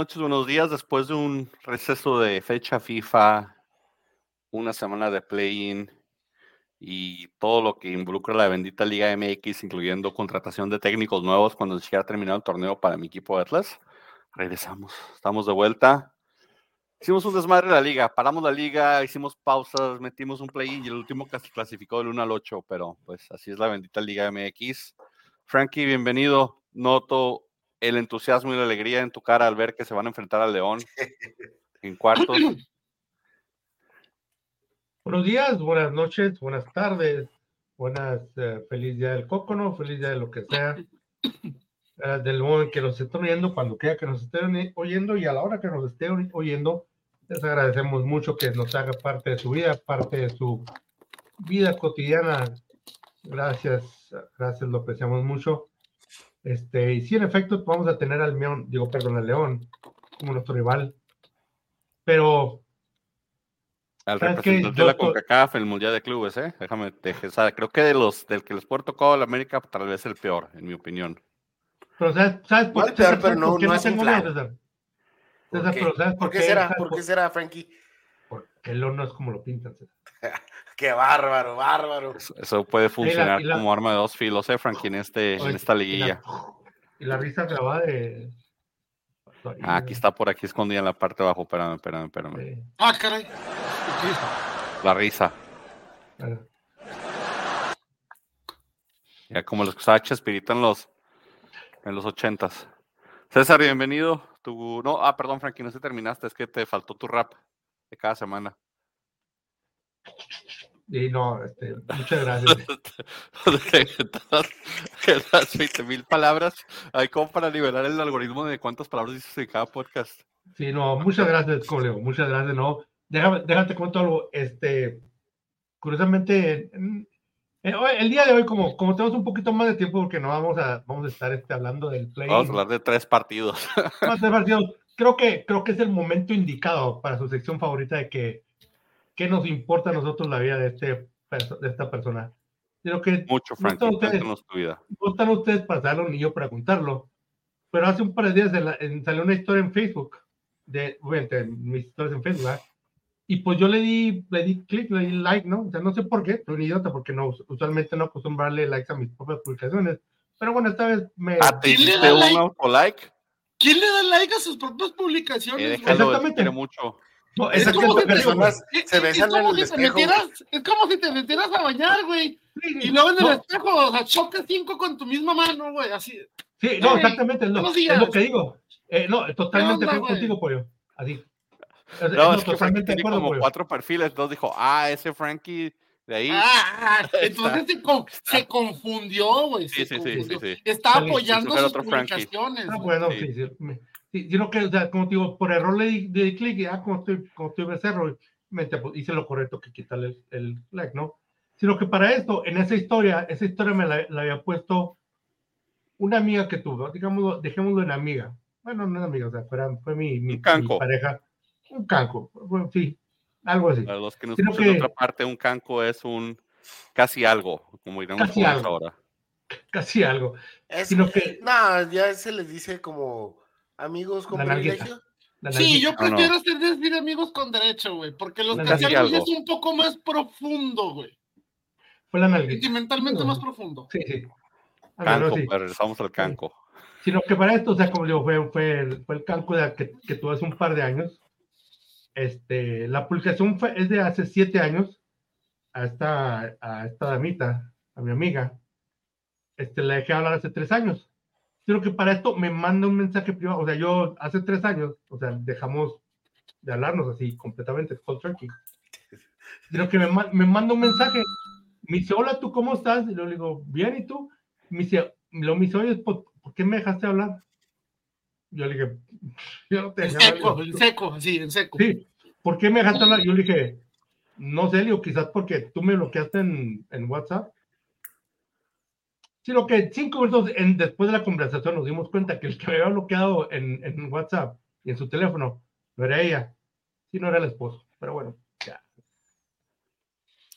Noches, buenos días. Después de un receso de fecha FIFA, una semana de play-in y todo lo que involucra la bendita Liga MX, incluyendo contratación de técnicos nuevos cuando se ha terminado el torneo para mi equipo Atlas, regresamos. Estamos de vuelta. Hicimos un desmadre de la liga, paramos la liga, hicimos pausas, metimos un play-in y el último clasificó del 1 al 8, pero pues así es la bendita Liga MX. Frankie, bienvenido. Noto el entusiasmo y la alegría en tu cara al ver que se van a enfrentar al León en cuartos. Buenos días, buenas noches, buenas tardes, buenas, eh, feliz día del cócono, feliz día de lo que sea, uh, del modo que nos estén oyendo, cuando quiera que nos estén oyendo y a la hora que nos estén oyendo, les agradecemos mucho que nos haga parte de su vida, parte de su vida cotidiana. Gracias, gracias, lo apreciamos mucho. Este, y sí, en efecto, vamos a tener al León, digo, perdón, al León como nuestro rival. Pero. Al representante de la CONCACAF, el Mundial de Clubes, ¿eh? Déjame, te, creo que de los del que les puede tocado la América, tal vez el peor, en mi opinión. Pero ¿sabes, sabes por, no, ¿sabes pero no, por qué no, no es tengo miedo, César? ¿Por César, qué? pero ¿sabes ¿Por qué qué? será? ¿Sabes ¿Por qué será, Frankie? Porque el León no es como lo pintan, César. Qué bárbaro, bárbaro. Eso, eso puede funcionar la- como arma de dos filos, ¿eh, Frankie, en, este, en esta y la- liguilla. Y la risa grabada de. Ah, aquí está por aquí escondida en la parte de abajo. Espérame, espérame, espérame. Ah, caray. La risa. Ya como los que usaba Chespirito en los, en los ochentas. César, bienvenido. Tu, no, ah, perdón, Frankie, no se terminaste, es que te faltó tu rap de cada semana. Y no, este, muchas gracias. Las 20 mil palabras, hay como para liberar el algoritmo de cuántas palabras dices en cada podcast. Sí, no, muchas gracias, como le digo, muchas gracias, no. Déjame, déjate cuento algo, este, curiosamente, el día de hoy, como, como tenemos un poquito más de tiempo, porque no vamos a, vamos a estar este, hablando del play. Vamos a hablar de tres partidos. de partidos, creo que, creo que es el momento indicado para su sección favorita de que, ¿qué nos importa a nosotros la vida de, este, de esta persona? Creo que Mucho, No Frankie, están ustedes. cuéntanos tu vida. no están ustedes para darlo ni yo para contarlo, pero hace un par de días de la- en- salió una historia en Facebook, de, obviamente, mis historias en Facebook, ¿verdad? y pues yo le di, le di clic, le di like, ¿no? O sea, no sé por qué, soy un idiota, porque no, usualmente no acostumbro a darle likes a mis propias publicaciones, pero bueno, esta vez me... Ah, ¿te ¿Quién le da un like? autolike? ¿Quién le da like a sus propias Eh, publicaciones? güey? déjalo, Exactamente. mucho. No, Es como si te- se besan en el si espejo. metieras, es como si te metieras a bañar, güey. Sí, Y luego en el no, espejo, o sea, chocas cinco con tu misma mano, güey, así. Sí, no, exactamente, es lo, buenos es lo que digo. Eh, no, totalmente onda, de acuerdo güey? contigo, pollo. Así. Es- No, no, es que Frankie totalmente de tiene acuerdo, como pollo. cuatro perfiles, entonces dijo, ah, ese Frankie de ahí. Ah, entonces Está. se, con- se confundió, güey. Sí, se sí, sí, sí, sí. Está apoyando sus publicaciones. Ah, bueno, Sí. sí, sí, sino que, o sea, como te digo, por error le di, di clic y ah, como estoy, como estoy becerro, me, pues, hice lo correcto que quitarle el, el like, ¿no? Sino que para esto, en esa historia, esa historia me la, la había puesto una amiga que tuve, digamos, dejémoslo en amiga. Bueno, no es amiga, o sea, fuera- fue mi, mi, Un canco. mi pareja. Un canco, bueno, sí, algo así. Para los que nos Sino escuchan de que- otra parte, un canco es un casi algo, como dirán los Casi algo. ahora. Casi algo. Es- Sino que No, ya se les dice como amigos con privilegio. Sí, yo No, prefiero hacer decir amigos con derecho, güey, porque los ya es un poco más profundo, güey. fue la nalguita. Sentimentalmente No. más profundo. Sí, sí. Ah, no, Canco, sí. pues, regresamos al canco. sino que para esto, o sea, como digo, fue, fue, el, fue el canco de, que, que tuve hace un par de años. Este, la publicación fue, es de hace siete años a esta, a esta damita, a mi amiga. Este, la dejé hablar hace tres años. Sino que para esto me manda un mensaje privado. O sea, yo hace tres años, o sea, dejamos de hablarnos así completamente, cold turkey. Sino que me, me manda un mensaje. Me dice, hola, ¿tú cómo estás? Y yo le digo, bien, ¿y tú? Me dice, lo me dice, oye, ¿por, qué me dejaste hablar? Yo le dije, yo no te En dejé seco, hablar. en seco, así, en seco. Sí, ¿por qué me dejaste hablar? Yo le dije, no sé, le digo, quizás porque tú me bloqueaste en, en WhatsApp. Sino que cinco minutos en- después de la conversación nos dimos cuenta que el que me había bloqueado en, en WhatsApp y en su teléfono no era ella, sino era el esposo. Pero bueno, ya.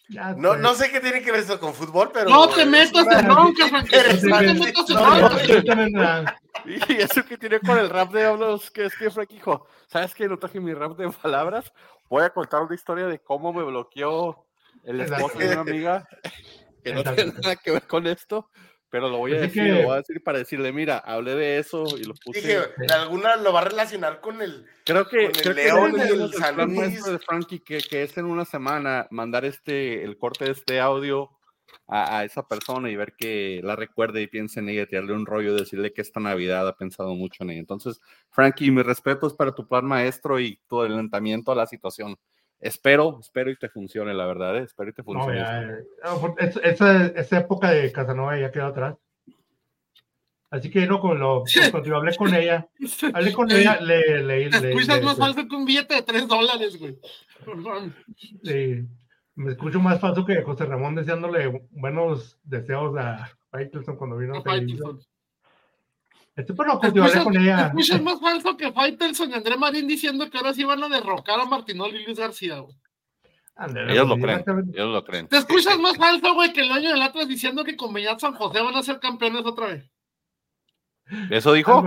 Ya, No, pues, no sé qué tiene que ver esto con fútbol, pero. No te metas en bronca, Frankie. No te metas en bronca. Y eso que tiene con el rap de hablos, que es que Frank dijo, ¿sabes qué? No traje mi rap de palabras. Voy a contar una historia de cómo me bloqueó el esposo de una amiga, que no tiene nada que ver con esto, pero lo voy a Así decir, que- lo voy a decir para decirle, mira, hablé de eso y lo puse. Dije, alguna lo va a relacionar con el. Creo que, con el creo León y el el San Luis. de Frankie, que, que es en una semana mandar este, el corte de este audio a, a esa persona y ver que la recuerde y piense en ella, tirarle un rollo, decirle que esta Navidad ha pensado mucho en ella. Entonces, Frankie, mis respetos para tu plan maestro y tu adelantamiento a la situación. Espero, espero y te funcione, la verdad, ¿eh? espero y te No, funcione. ya, eh, no, por- es- esa, esa época de Casanova ya quedó atrás. Así que no, con lo, cuando yo hablé con ella, hablé con ella, le leí. Te le, escuchas le- más falso que un billete de 3 dólares, güey. le- me escucho más falso que José Ramón deseándole buenos deseos a Faitelson cuando vino a Te pues yo hablé escuchas, con te ella. escuchas más falso que Faitelson y André Marín diciendo que ahora sí van a derrocar a Martinoli y Luis García, güey. Ellos lo pues, creen, ellos lo creen. Te escuchas más falso, güey, que el dueño del Atlas diciendo que con Beñat San José van a ser campeones otra vez. ¿Eso dijo?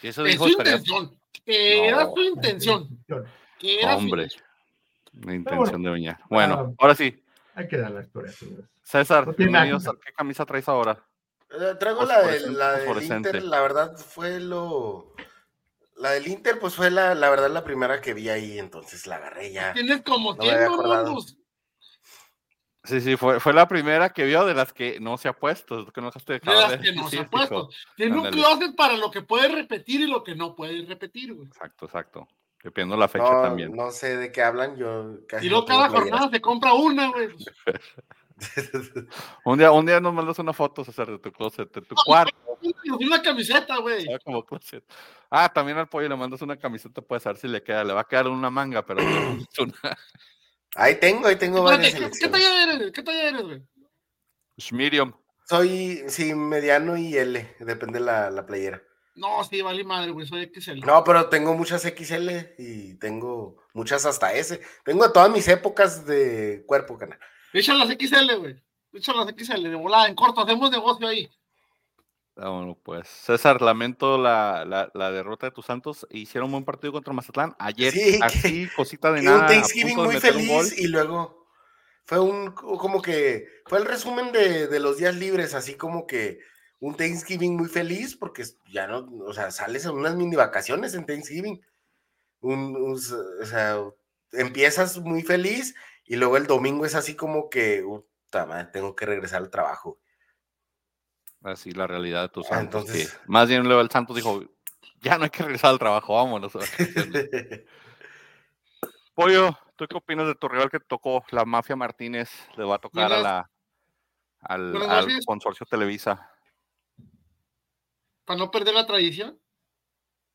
Si eso Es dijo, su estaría- intención. Que era su intención. Que era su Hombre, la intención de Beñat. Ah. Bueno, ahora sí. Hay que dar la historia, señores. César, No que bienvenidos. ¿Qué camisa traes ahora? Eh, Traigo la, de, la del. Inter, la verdad fue lo. La del Inter, pues fue la, la verdad la primera que vi ahí, entonces la agarré ya. Tienes como No tiempo. Rondus. Sí, sí, fue, fue la primera que vio de las que no se ha puesto. Que no dejaste de las que no se ha puesto. Tiene un closet para lo que puedes repetir y lo que no puedes repetir, güey. Exacto, exacto. Dependiendo la fecha No, también. no sé de qué hablan, yo casi Y luego no cada jornada se compra una, güey. Un día, un día nos mandas una foto, César, de tu closet, de tu cuarto. Una camiseta, güey. ¿sabes? como closet. Ah, también al pollo le mandas una camiseta, puedes saber si le queda. Le va a quedar una manga, pero una. Ahí tengo, ahí tengo varias ¿qué, talla eres? ¿Qué talla eres, güey? Pues, Medium. Soy, sí, mediano y L, depende la, la playera. No, sí, vale madre, güey. Soy XL. No, pero tengo muchas XL y tengo muchas hasta S. Tengo todas mis épocas de cuerpo, cana. Echa las XL, güey. Echa las XL de volada, en corto. Hacemos negocio ahí. Ah, bueno, pues. César, lamento la, la, la derrota de tus Santos. Hicieron un buen partido contra Mazatlán. Ayer, Sí, que- así, cosita de Y nada. un a Thanksgiving muy meter un gol. feliz y luego fue un como que fue el resumen de, de los días libres, así como que un Thanksgiving muy feliz porque ya no, o sea, sales en unas mini vacaciones en Thanksgiving. Un, un- o sea, empiezas muy feliz y luego el domingo es así como que, puta madre, tengo que regresar al trabajo. Así la realidad de tus Ah, Santos. entonces- sí. Más bien luego el Santos dijo, ya no hay que regresar al trabajo, vámonos. a vacaciones". Pollo, ¿tú qué opinas de tu rival que tocó? La Mafia Martínez le va a tocar a Buenas- la al, consorcio Televisa. Para no perder la tradición.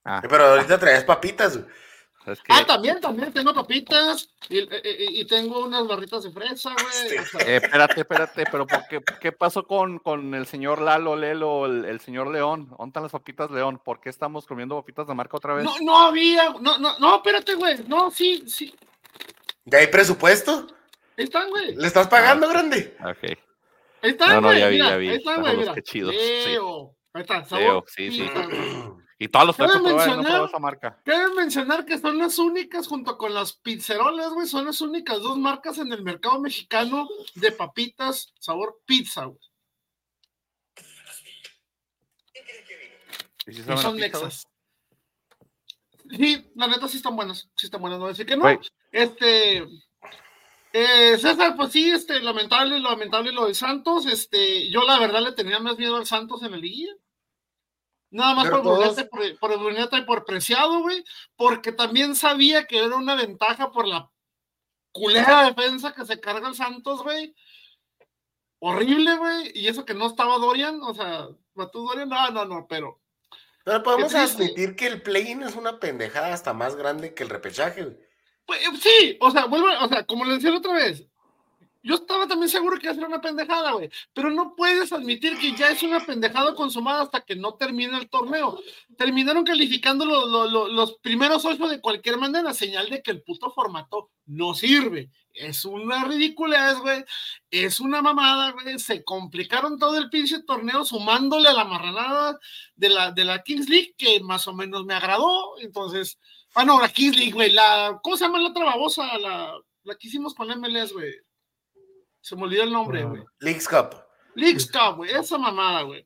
Ah, Pero ahorita traes papitas. Güey. es que, Ah, también, también. Tengo papitas y, y- y tengo unas barritas de fresa, güey. O sea, eh, espérate, espérate, pero ¿por qué, qué pasó con, con el señor Lalo, Lelo, el, el señor León? ¿Dónde están las papitas León? ¿Por qué estamos comiendo papitas de marca otra vez? no, no había. No, no, no, espérate, güey. No, sí, sí. ¿Ya hay presupuesto? Ahí están, güey. ¿Le estás pagando, grande? Ok. Ahí están, No, no, güey. ya vi, mira, ya vi. Ahí están, güey. que chidos, sí. Leo. Ahí está. sabor Leo, sí, sí. Y todos los no he mencionar- probado esa marca. Cabe mencionar que son las únicas, junto con las pizzerolas, güey, son las únicas dos marcas en el mercado mexicano de papitas sabor pizza, güey. ¿Y si a son? Nexas. Sí, la neta sí están buenas, sí están buenas, no decir que no. Este, eh, César, pues sí, este, lamentable, lamentable lo del Santos, este, yo la verdad le tenía más miedo al Santos en el liguilla. Nada más por todos- Bruneta, por, por Bruneta y por Preciado, güey, porque también sabía que era una ventaja por la culera defensa que se carga el Santos, güey. Horrible, güey, y eso que no estaba Dorian, o sea, Matú Dorian, no, no, no, pero Pero podemos admitir que el play-in es una pendejada hasta más grande que el repechaje. güey. Pues, sí, o sea, vuelvo, o sea, como le decía la otra vez, yo estaba también seguro que iba a ser una pendejada, güey. Pero no puedes admitir que ya es una pendejada consumada hasta que no termine el torneo. Terminaron calificando lo- lo- lo- los primeros ocho de cualquier manera, señal de que el puto formato no sirve. Es una ridiculez, güey. Es una mamada, güey. Se complicaron todo el pinche torneo sumándole a la marranada de la, de la Kings League, que más o menos me agradó. Entonces, ah, no, la Kings League, güey. La, ¿Cómo se llama la otra babosa? La, la que hicimos con MLS, güey. Se me olvidó el nombre, güey. Leagues Cup. Leagues Cup, güey, esa mamada, güey.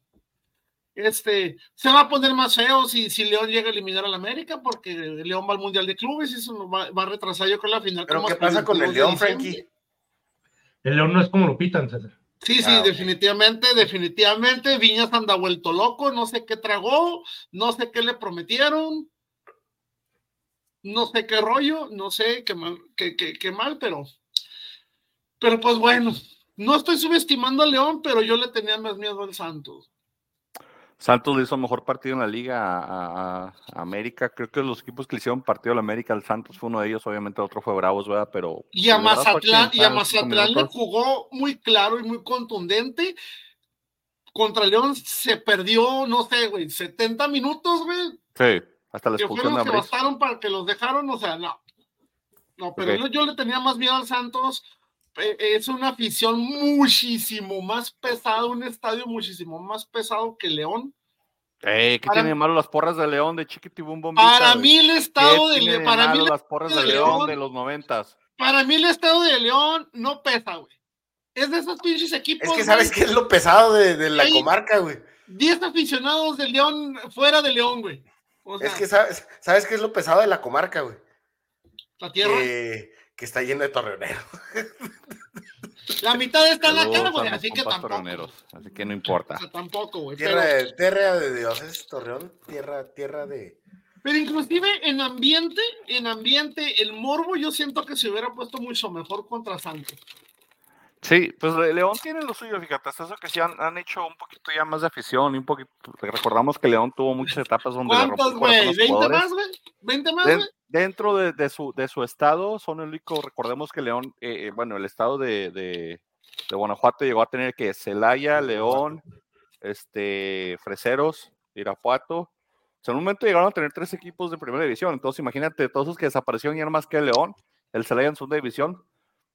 Este, se va a poner más feo si, si León llega a eliminar al América, porque León va al Mundial de Clubes y eso nos va, va a retrasar yo con la final. Pero ¿qué pasa con el 22 de León. Frankie? El León no es como lo pitan, César. Sí, sí, Ah, definitivamente, definitivamente. Viñas anda vuelto loco, no sé qué tragó, no sé qué le prometieron, no sé qué rollo, no sé qué mal, qué, qué- qué mal, pero, pero pues bueno, no estoy subestimando a León, pero yo le tenía más miedo al Santos. Santos le hizo mejor partido en la liga a, a- a América. Creo que los equipos que le hicieron partido a la América, el Santos fue uno de ellos, obviamente el otro fue Bravos, ¿verdad? Pero. Y a Mazatlán, y a Mazatlán le jugó muy claro y muy contundente. Contra León se perdió, no sé, güey, 70 minutos, güey, Sí, hasta la que expulsión fueron de los que bastaron para que los dejaron, o sea, no. No, pero yo le tenía más miedo al Santos. Eh, Es una afición muchísimo más pesada, un estadio muchísimo más pesado que León. Eh, ¿Qué Para- tiene de malo las porras de León de Chiquitibum Bombita? Para mí el ¿Qué estado de, de para mí las porras de de León León? de los noventas? para mí el estado de León no pesa, güey. Es de esos pinches equipos. Es que sabes qué es lo pesado de, de la comarca, güey. 10 aficionados de León fuera de León, güey. O sea, Es que sabes, sabes qué es lo pesado de la comarca, güey. la tierra. Que, que está lleno de torreoneros. La mitad está en la cara, güey. Así que tampoco. torreoneros, así que no importa. O sea, tampoco, güey. Tierra Pero, de, tierra de dioses, Torreón. Tierra, tierra de. pero inclusive en ambiente, en ambiente, el morbo yo siento que se hubiera puesto mucho mejor contra Santos. Sí, pues Le- León tiene lo suyo, fíjate, hasta eso que sí han, han hecho un poquito ya más de afición y un poquito, recordamos que León tuvo muchas etapas donde le rompió ¿Cuántos, el corazón a güey? los ¿20 jugadores. más, güey? ¿20 más, güey? Dentro de, de su, de su estado, son el único, recordemos que León, eh, eh, bueno, el estado de, de, de Guanajuato llegó a tener que Celaya, León, este, Freseros, Irapuato. En un momento llegaron a tener tres equipos de primera división. Entonces, imagínate, todos esos que desaparecieron ya no más que León, el Celaya en segunda división.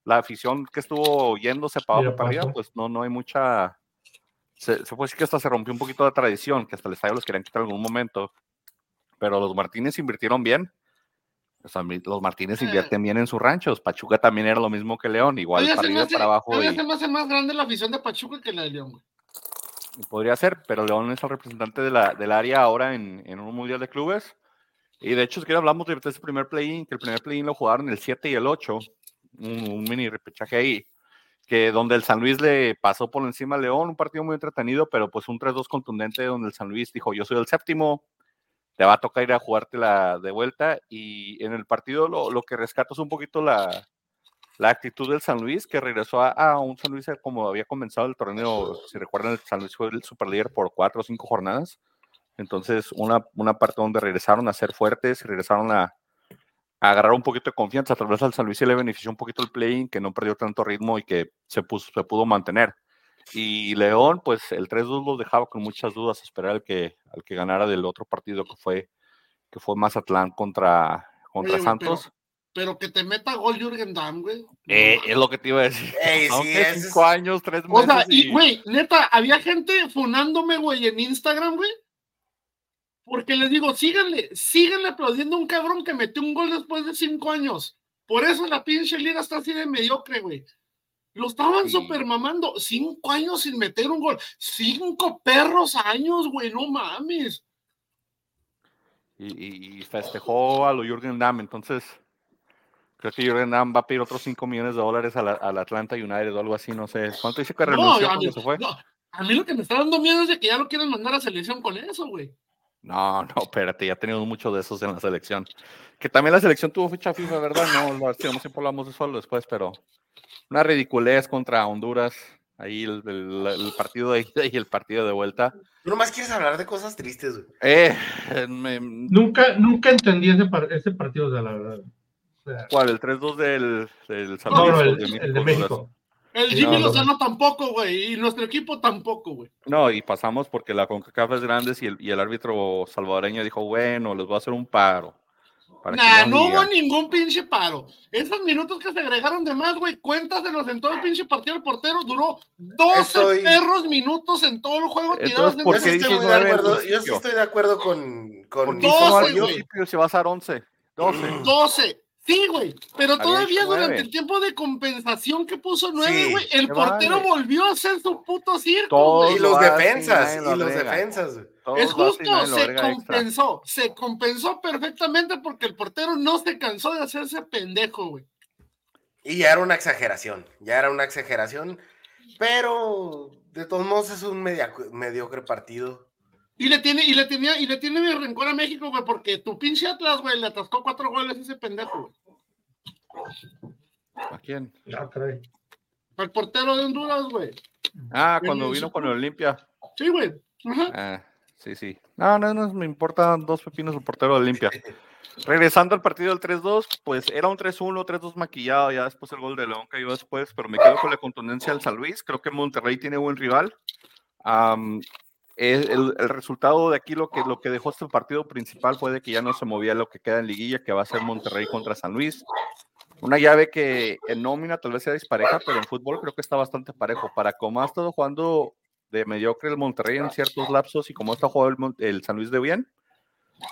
La afición que estuvo yéndose para abajo para arriba, pues no, no hay mucha. Se, se puede decir que hasta se rompió un poquito la tradición, que hasta el estadio los querían quitar en algún momento. Pero los Martínez invirtieron bien. Los Martínez Eh. invierten bien en sus ranchos. Pachuca también era lo mismo que León, igual para arriba hace- para abajo. y- se me hace más grande la afición de Pachuca que la de León, güey. Podría ser, pero León es el representante de la, del área ahora en, en un mundial de clubes. Y de hecho, si que hablamos de ese primer play-in, que el primer play-in lo jugaron el 7 y el 8, un, un mini repechaje ahí, que donde el San Luis le pasó por encima a León, un partido muy entretenido, pero pues un 3-2 contundente donde el San Luis dijo, yo soy el séptimo, te va a tocar ir a jugártela de vuelta. Y en el partido lo, lo que rescato es un poquito la, la actitud del San Luis, que regresó a, un San Luis como había comenzado el torneo, si recuerdan, el San Luis fue el superlíder por cuatro o cinco jornadas. Entonces, una, una parte donde regresaron a ser fuertes, regresaron a, agarrar un poquito de confianza. Tal vez al San Luis sí le benefició un poquito el playing, que no perdió tanto ritmo y que se, puso, se pudo mantener. Y León, pues el 3-2 los dejaba con muchas dudas, esperar al que, al que ganara del otro partido que fue, que fue Mazatlán contra, contra Oye, Santos. Pero que te meta gol Jürgen Damm, güey. Eh, es lo que te iba a decir. Ey, sí, Aunque ese cinco es- años, tres O meses. sea, y, y- güey, neta, había gente funándome, güey, en Instagram, güey. Porque les digo, síganle, síganle aplaudiendo a un cabrón que metió un gol después de cinco años. Por eso la pinche liga está así de mediocre, güey. Lo estaban Sí. super mamando. Cinco años sin meter un gol. Cinco perros años, güey, no mames. y, y- y festejó a lo Jürgen Damm. Entonces, creo que Jürgen Damm va a pedir otros 5 millones de dólares al, al Atlanta United o algo así. No sé. ¿Cuánto dice que No, renunció a cuando mí, se fue? no, a mí lo que me está dando miedo es de que ya lo quieren mandar a selección con eso, güey. No, no, espérate, ya tenemos muchos de esos en la selección. Que también la selección tuvo fecha FIFA, ¿verdad? No, lo- si no siempre hablamos de eso después, pero una ridiculez contra Honduras. Ahí el, el- el partido de ida y el partido de vuelta. Tú nomás quieres hablar de cosas tristes, güey. Eh, me- Nunca, nunca entendí ese, par- ese partido, de la verdad. O sea, ¿Cuál? ¿El 3-2 del, del San no, Luis no, o el, de el de Honduras? México. El Jimmy Lozano tampoco, güey. Y nuestro equipo tampoco, güey. No, y pasamos porque la CONCACAF es grande y el, y el árbitro salvadoreño dijo, bueno, les voy a hacer un paro. Nah, no hubo ningún pinche paro. Esos minutos que se agregaron de más, güey, cuéntaselos en todo el pinche partido. El portero duró 12 perros minutos en todo el juego tirados en yo, sí estoy de acuerdo, yo sí estoy de acuerdo con. con 12, güey. Si vas a dar 11. 12. 12. Sí, güey, pero todavía durante el tiempo de compensación que puso nueve, güey, el portero volvió a hacer su puto circo. Y los defensas, y los defensas. Es justo, se compensó, se compensó perfectamente porque el portero no se cansó de hacerse pendejo, güey. Y ya era una exageración, ya era una exageración, pero de todos modos es un mediocre partido. Y le tiene, y le tenía, y le tiene mi rencor a México, güey, porque tu pinche Atlas, güey, le atascó cuatro goles a ese pendejo, ¿A quién? Al portero de Honduras, güey. Ah, cuando vino con el Olimpia. Sí, güey. Ah, sí, sí. No, no, no, me importan dos pepinos el portero de Olimpia. Regresando al partido del 3-2, pues era un 3-1, 3-2 maquillado, ya después el gol de León cayó después, pero me quedo con la contundencia del San Luis. Creo que Monterrey tiene buen rival el, resultado de aquí lo que, lo que dejó este partido principal fue de que ya no se movía lo que queda en liguilla, que va a ser Monterrey contra San Luis. Una llave que en nómina tal vez sea dispareja, pero en fútbol creo que está bastante parejo. Para como ha estado jugando de mediocre el Monterrey en ciertos lapsos y como está jugando el, San Luis de bien,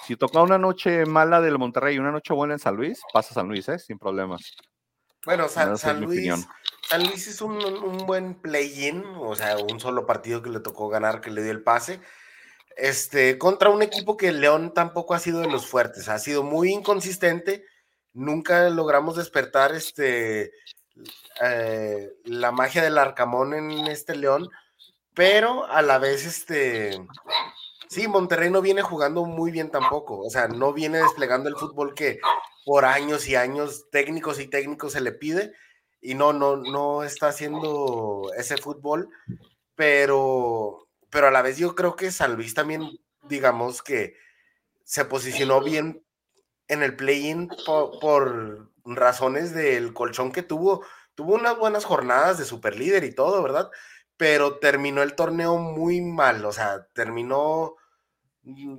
si toca una noche mala del Monterrey y una noche buena en San Luis, pasa San Luis, ¿eh? sin problemas. Bueno, San, Luis, San Luis es un, buen play-in, o sea, un solo partido que le tocó ganar, que le dio el pase. Este, contra un equipo que León tampoco ha sido de los fuertes, ha sido muy inconsistente. Nunca logramos despertar este, eh, la magia del Arcamón en este León, pero a la vez, este, sí, Monterrey no viene jugando muy bien tampoco, o sea, no viene desplegando el fútbol que por años y años técnicos y técnicos se le pide y no, no, no está haciendo ese fútbol, pero, pero a la vez yo creo que San Luis también, digamos que se posicionó bien en el play-in por, razones del colchón que tuvo. Tuvo unas buenas jornadas de superlíder y todo, ¿verdad? Pero terminó el torneo muy mal, o sea, terminó mm,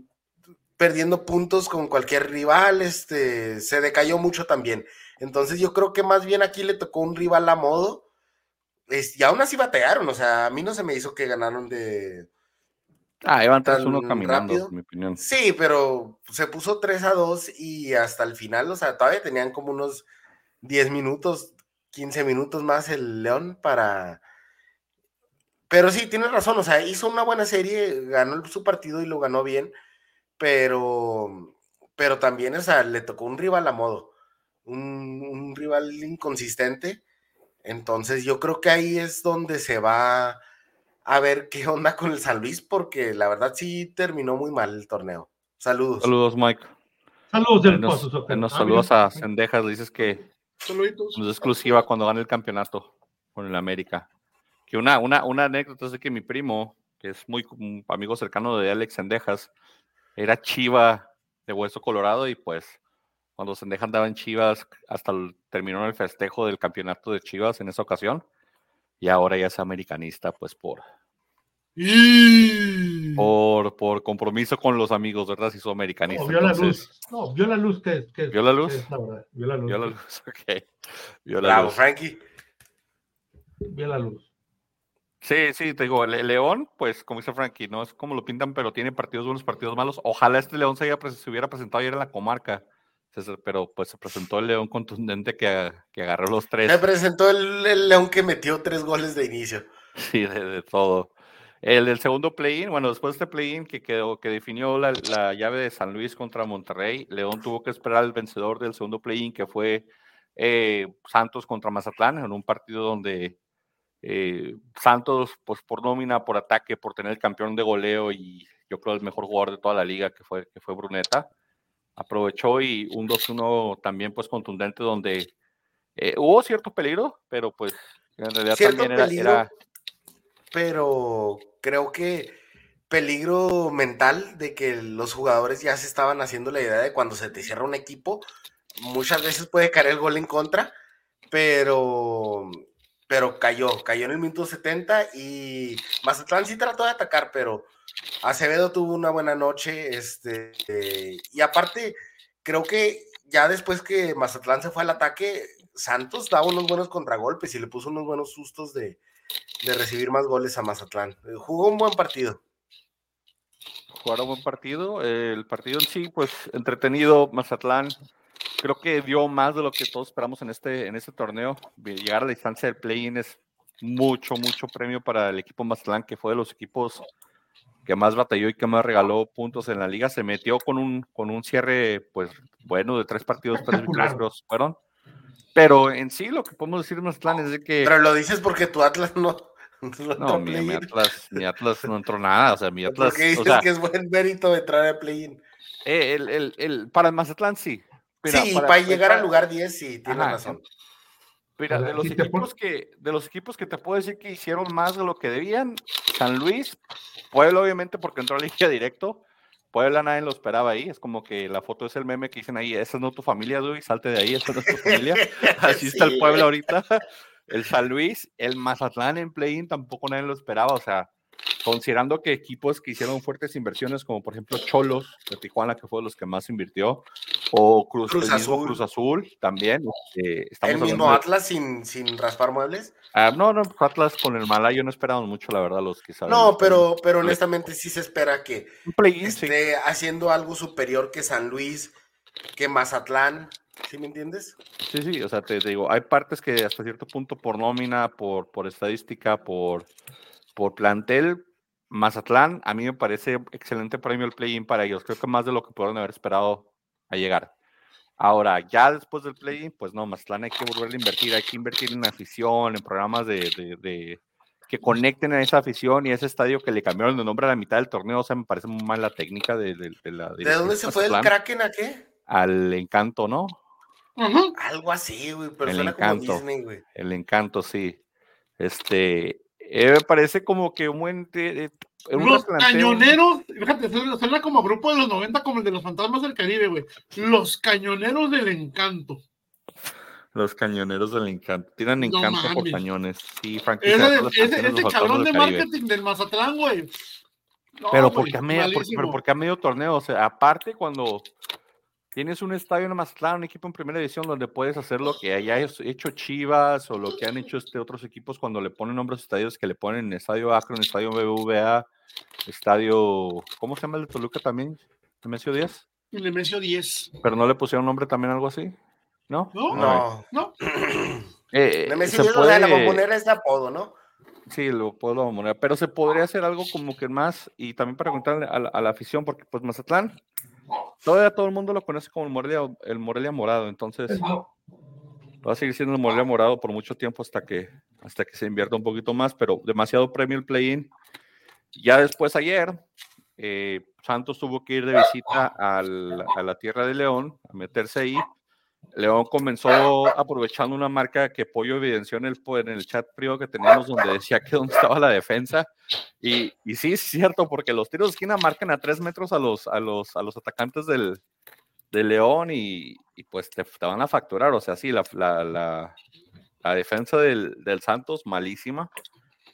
perdiendo puntos con cualquier rival, este, se decayó mucho también. Entonces yo creo que más bien aquí le tocó un rival a modo. y aún así batearon, o sea, a mí no se me hizo que ganaron de... Ah, iban 3-1 caminando, en mi opinión. Sí, pero se puso 3 a 2 y hasta el final, o sea, todavía tenían como unos 10 minutos, 15 minutos más el León para... Pero sí, tienes razón, o sea, hizo una buena serie, ganó su partido y lo ganó bien, pero, pero también, o sea, le tocó un rival a modo un, rival inconsistente. Entonces yo creo que ahí es donde se va a ver qué onda con el San Luis, porque la verdad sí terminó muy mal el torneo. Saludos. Saludos, Mike. Saludos del nos, nos ah, saludos a Sendejas, dices que es exclusiva cuando gane el campeonato con el América. Que una, una, una anécdota es de que mi primo, que es muy amigo cercano de Alex Sendejas, era chiva de hueso colorado y pues cuando Sendeja andaba en Chivas, hasta terminó el festejo del campeonato de Chivas en esa ocasión, y ahora ya es americanista, pues por, por, por compromiso con los amigos, ¿verdad? Si son americanistas. No, vio la luz. No, vio la luz que, que ¿Vio la luz? vio la luz. Vio la luz, ok. Vio la Bravo, Frankie. Vio la luz. Sí, sí, te digo, el León, pues como dice Frankie, no es como lo pintan, pero tiene partidos buenos, partidos malos. Ojalá este León se, haya, se hubiera presentado ayer en la comarca pero pues se presentó el León contundente que, que agarró los tres. Se presentó el, León que metió tres goles de inicio. Sí, de, todo. El del segundo play-in, bueno, después de este play-in que quedó, que definió la, la, llave de San Luis contra Monterrey, León tuvo que esperar al vencedor del segundo play-in, que fue eh, Santos contra Mazatlán, en un partido donde eh, Santos, pues por nómina, por ataque, por tener el campeón de goleo y yo creo el mejor jugador de toda la liga, que fue, que fue Bruneta, aprovechó y un 2-1 también pues contundente donde eh, hubo cierto peligro, pero pues en realidad también era, Pero creo que peligro mental de que los jugadores ya se estaban haciendo la idea de cuando se te cierra un equipo, muchas veces puede caer el gol en contra, pero pero cayó, cayó en el minuto 70 y Mazatlán sí trató de atacar, pero Acevedo tuvo una buena noche, este, y aparte, creo que ya después que Mazatlán se fue al ataque, Santos daba unos buenos contragolpes y le puso unos buenos sustos de, de recibir más goles a Mazatlán. Eh, Jugó un buen partido. Jugaron un buen partido. El partido en sí, pues entretenido. Mazatlán creo que dio más de lo que todos esperamos en este, en este torneo. Llegar a la distancia del play-in es mucho, mucho premio para el equipo Mazatlán, que fue de los equipos que más batalló y que más regaló puntos en la liga. Se metió con un, con un cierre, pues bueno, de tres partidos, tres victorias fueron. Pero en sí lo que podemos decir de Mazatlán es de que... Pero lo dices porque tu Atlas no... No, mi, mi, Atlas, mi Atlas no entró nada, o sea, mi Atlas... Porque dices o sea, que es buen mérito entrar al play-in. eh, el, el, el, para el Mazatlán sí. Mira, sí, para, llegar al lugar 10 sí, tienes Ajá, razón. Mira, de los, equipos que, de los equipos que te puedo decir que hicieron más de lo que debían, San Luis, Puebla obviamente porque entró a la liga directo, Puebla nadie lo esperaba ahí, es como que la foto es el meme que dicen ahí, esa es no tu familia, Dui, salte de ahí, esa no es tu familia, así está el Sí, Puebla ahorita, el San Luis, el Mazatlán en play-in tampoco nadie lo esperaba, o sea, considerando que equipos que hicieron fuertes inversiones, como por ejemplo Cholos de Tijuana, que fue de los que más invirtió, o Cruz, Cruz el mismo Azul. Cruz Azul también, eh, estamos El mismo de- Atlas sin, sin raspar muebles. Ah, no, no, Atlas con el Malayo no esperamos mucho, la verdad, los que saben. No, pero, pero honestamente sí se espera que sí. esté haciendo algo superior que San Luis, que Mazatlán. ¿Sí me entiendes? Sí, sí, o sea, te, te digo, hay partes que hasta cierto punto por nómina, por, por estadística, por, por plantel, Mazatlán, a mí me parece excelente premio el play-in para ellos. Creo que más de lo que pudieron haber esperado a llegar. Ahora, ya después del play-in, pues no, Mazatlán hay que volver a invertir, hay que invertir en afición, en programas de, de- de- que conecten a esa afición y a ese estadio que le cambiaron de nombre a la mitad del torneo. O sea, me parece muy mal la técnica de, de- de la ¿De dónde se fue el Mazatlán Kraken a qué? Al encanto, ¿no? Algo así, güey, pero El suena como Encanto. Disney, güey. El encanto, sí. Este, eh, me parece como que un buen... te- eh, un Los replanteo- cañoneros, fíjate, suena, suena como grupo de los 90, como el de los fantasmas del Caribe, güey. Los cañoneros del encanto. Los cañoneros del encanto. Tienen No encanto por cañones. Sí, franquicia. Ese, ese, cabrón de del Caribe. marketing del Mazatlán, güey. No, Pero güey, porque a medio, porque, pero porque a medio torneo, o sea, aparte cuando tienes un estadio en Mazatlán, un equipo en primera división donde puedes hacer lo que haya hecho Chivas o lo que han hecho este otros equipos cuando le ponen nombres a estadios que le ponen Estadio Akron, Estadio BBVA, Estadio, ¿cómo se llama el de Toluca también? ¿Nemesio Díaz? Y le mencio 10. Pero no le pusieron nombre también algo así, ¿no? ¿No? No. ¿No? Eh, eh, Nemesio se Díaz, o sea, la puede- bombonera es de apodo, ¿no? Sí, lo puedo poner, pero se podría hacer algo como que más, y también para contarle a la, a la afición, porque pues Mazatlán, todavía todo el mundo lo conoce como el Morelia, el Morelia Morado, entonces va a seguir siendo el Morelia Morado por mucho tiempo hasta que, hasta que se invierta un poquito más, pero demasiado premio el play-in. Ya después ayer, eh, Santos tuvo que ir de visita al- a la Tierra de León, a meterse ahí. León comenzó aprovechando una marca que Pollo evidenció en el, en el chat privado que teníamos donde decía que dónde estaba la defensa. Y, y sí, es cierto, porque los tiros de esquina marcan a tres metros a los, a los, a los atacantes del, de León y, y pues te, te van a facturar. O sea, sí, la, la, la, la defensa del, del Santos, malísima.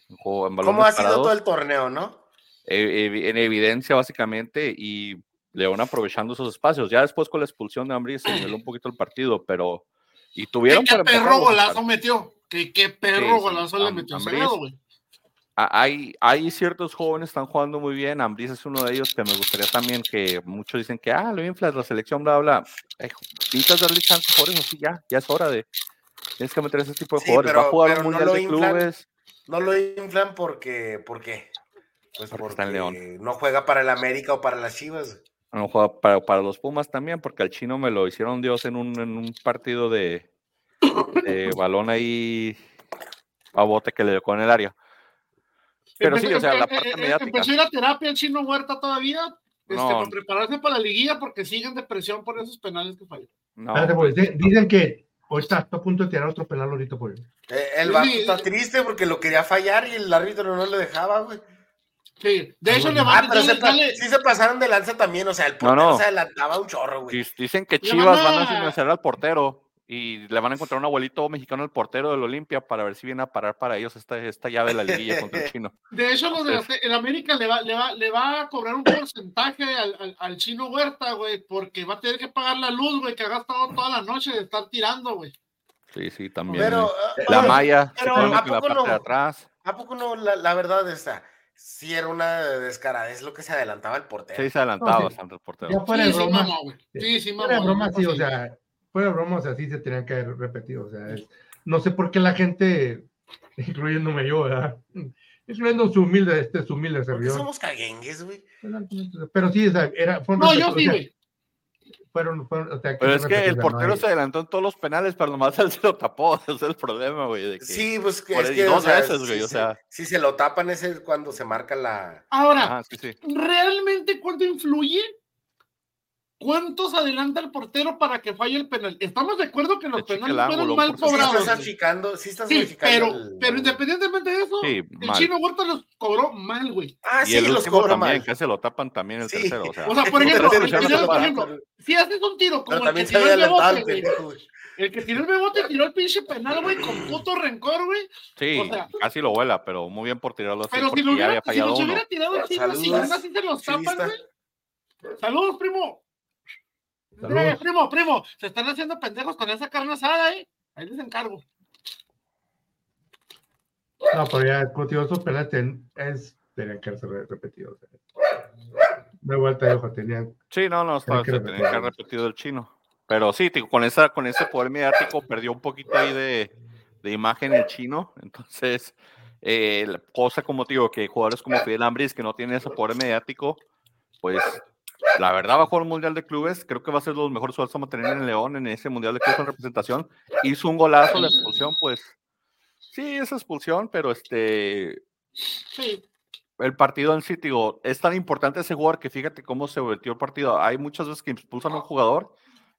En juego- en ¿Cómo ha sido parados todo el torneo, no? eh, en evidencia básicamente y León aprovechando esos espacios. Ya después con la expulsión de Ambrí se niveló un poquito el partido, pero y tuvieron ¿Qué, para perro golazo metió? ¿Qué, qué perro Sí, golazo le metió. Acevedo, güey? Hay, hay ciertos jóvenes que están jugando muy bien. Ambris es uno de ellos que me gustaría también que muchos dicen que, ah, lo inflas, la selección, bla, bla. Eh, necesitas darle chance por eso, sí, ya, ya es hora de. Tienes que meter ese tipo de Sí, jugadores. Va a jugar un no mundial de inflan. clubes. No lo inflan porque, ¿por qué? Pues Porque porque, está en León. no juega para el América o para las Chivas. No juega para, para los Pumas también, porque al chino me lo hicieron Dios en un, en un partido de, de balón ahí a bote que le dio con el área. Pero sí, o sea, la parte eh, eh, mediática. Empezó a ir a terapia el chino Huerta todavía. Este, No. para prepararse para la liguilla porque siguen de presión por esos penales que falló. No, Espérate, pues, di- dicen que ahorita está a punto de tirar otro penal ahorita, pues. Eh, el Sí, vato sí. está triste porque lo quería fallar y el árbitro no le dejaba, güey. Sí, de hecho, le Ah, van pero dale- se dale- sí se pasaron de lanza también, o sea, el portero no. se adelantaba un chorro, güey. Dic- Dicen que Chivas van a silenciar al portero. y le van a encontrar un abuelito mexicano al portero del Olimpia para ver si viene a parar para ellos esta, esta llave de la liguilla contra el chino. De hecho, los de la- Entonces- el América le va, le, va, le va a cobrar un porcentaje al, al, al chino Huerta, güey, porque va a tener que pagar la luz, güey, que ha gastado toda la noche de estar tirando, güey. Sí, sí, también. Pero, ah, la malla, pero en ¿a la parte no? de atrás. ¿A poco no? La, la verdad, esa, sí era una descaradez lo que se adelantaba el portero. Sí, se adelantaba No, sí. bastante el portero. Ya fuera Sí, de sí, broma. mamá, güey. Sí, sí, mamá. Fuera de broma, sí, o sea, fuera de broma, o sea, sí se tenían que haber repetido. O sea, es- no sé por qué la gente, incluyéndome yo, ¿verdad? Incluyendo su humilde, este, su humilde ¿Por qué servidor. somos caguengues, güey? Pero sí, o sea, era, fueron No, yo sí, güey. Fueron, fueron, o sea, Pero es que el no portero se adelantó en todos los penales, pero nomás él se lo tapó. Ese es el problema, güey. de que- Sí, pues que es que. dos o sea, veces, güey, si o se- sea. Si se lo tapan, ese es cuando se marca la. Ahora, Ajá, sí, sí. ¿realmente cuánto influye? ¿Cuántos adelanta el portero para que falle el penal? Estamos de acuerdo que los penales ángulo, fueron mal. Sí cobrados. estás achicando, sí estás Sí, pero, el- pero independientemente de eso, Sí, el mal. chino Huerta los cobró mal, güey. Ah, Y sí, el los también, mal. que se lo tapan también el Sí. tercero. O sea, O sea, por ejemplo, tercero el por lo ejemplo. Si haces un tiro como Pero el que tiró el bebote, el que tiró el bebote tiró el pinche penal, güey, con puto rencor, güey. Sí, o sea- casi lo vuela, pero muy bien por tirarlo así, Pero si lo hubiera, si los hubiera tirado así, así, se los tapan, güey. Saludos, primo. Eh, primo, primo, se están haciendo pendejos con esa carne asada, eh. Ahí les encargo. No, pero ya, contigo, esos penales ten- es, tenían que ser re- repetidos. o sea. De vuelta de ojo, tenían. Sí, no, no, estaba, que se repetir. tenía que haber repetido el chino. Pero sí, con, esa, con ese poder mediático perdió un poquito ahí de, de imagen el chino. Entonces, eh, la cosa como te digo, que jugadores como Fidel Ambris, que no tienen ese poder mediático, pues la verdad va a jugar un Mundial de Clubes. Creo que va a ser los mejores jugadores que vamos a tener en León en ese Mundial de Clubes en representación. Hizo un golazo, la expulsión, pues sí, es expulsión, pero este, Sí. el partido en sí, digo, es tan importante ese jugador que fíjate cómo se volteó el partido. Hay muchas veces que expulsan a un jugador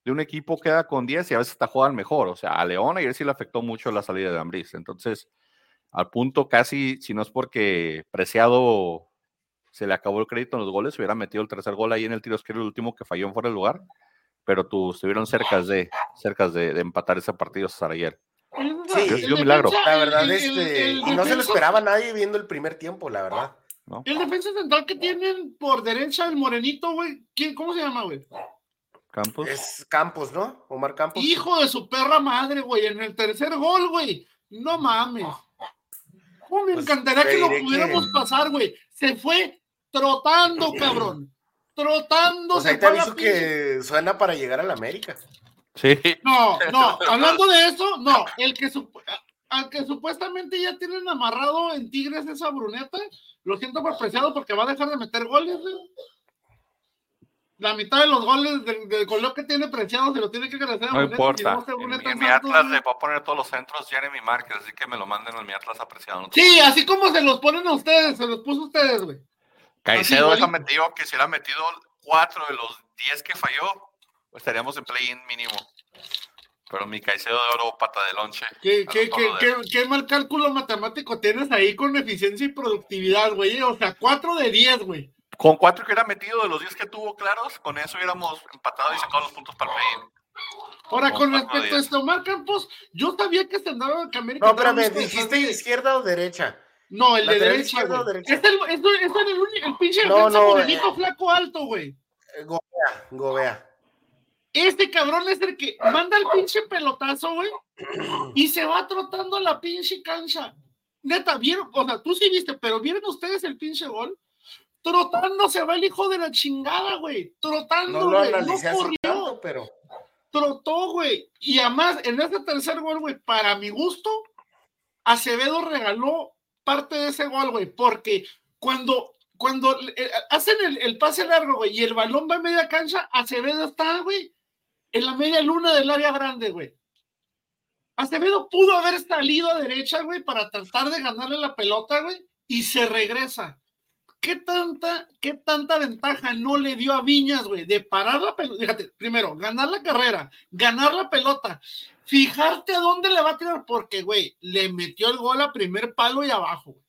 de un equipo queda con 10 y a veces hasta juegan mejor. O sea, a León ayer sí le afectó mucho la salida de Ambriz. Entonces, al punto casi, si no es porque Preciado se le acabó el crédito en los goles, hubiera metido el tercer gol ahí en el tiro izquierdo, el último que falló en fuera de lugar. Pero tú estuvieron cerca de, cerca de, de empatar ese partido César ayer. Sí, un milagro. defensa- La verdad, el- el- este. el y no se lo esperaba nadie viendo el primer tiempo, la verdad. ¿no? El defensa central que tienen por derecha, el morenito, güey. ¿quién- ¿Cómo se llama, güey? Campos. Es Campos, ¿no? Omar Campos. Hijo de su perra madre, güey. En el tercer gol, güey. No mames. ¿Cómo me Pues, encantaría que lo pudiéramos que- pasar, güey? Se fue trotando, cabrón. Trotando. Pues se ahí te aviso que suena para llegar a la América. Sí. No, no, hablando de eso, no, el que, sup- al que supuestamente ya tienen amarrado en Tigres esa bruneta, lo siento por preciado porque va a dejar de meter goles, güey. La mitad de los goles del, del goleo que tiene preciado se lo tiene que agradecer a No importa. si no, En, mi Atlas le voy a poner todos los centros Jeremy Márquez, así que me lo manden en mi Atlas apreciado. ¿no? Sí, así como se los ponen a ustedes, se los puso a ustedes, güey. Caicedo, te digo que si hubiera metido cuatro de los diez que falló, pues estaríamos en play-in mínimo. Pero mi Caicedo de oro, pata de lonche. ¿Qué, a qué, lo qué, todo de- qué- qué mal cálculo matemático tienes ahí con eficiencia y productividad, güey. O sea, 4 de 10, güey. Con cuatro que hubiera metido de los diez que tuvo claros, con eso hubiéramos empatado y sacado los puntos para el play-in. Ahora, Con cuatro respecto a 10. esto, Omar Campos, yo sabía que se andaba que América No, espérame, buscando ¿dijiste izquierda o derecha? No, el de derecha, derecha? Es el, es, el- es el, único- el pinche No, defensa no, morenito eh. flaco alto, güey. Eh, Gobea, Gobea. Este cabrón es el que manda el pinche pelotazo, güey, y se va trotando a la pinche cancha. Neta, vieron, o sea, tú sí viste, pero ¿vieron ustedes el pinche gol? Trotando se va el hijo de la chingada, güey. Trotando, No güey. No, corrió. tanto, pero. trotó, güey. Y además, en ese tercer gol, güey, para mi gusto, Acevedo regaló parte de ese gol, güey, porque cuando, cuando eh, hacen el, pase largo, güey, y el balón va a media cancha, Acevedo está, güey, en la media luna del área grande, güey. Acevedo pudo haber salido a derecha, güey, para tratar de ganarle la pelota, güey, y se regresa. ¿Qué tanta, qué tanta ventaja no le dio a Viñas, güey, de parar la pelota? Fíjate, primero, ganar la carrera, ganar la pelota, fijarte a dónde le va a tirar, porque, güey, le metió el gol a primer palo y abajo. güey.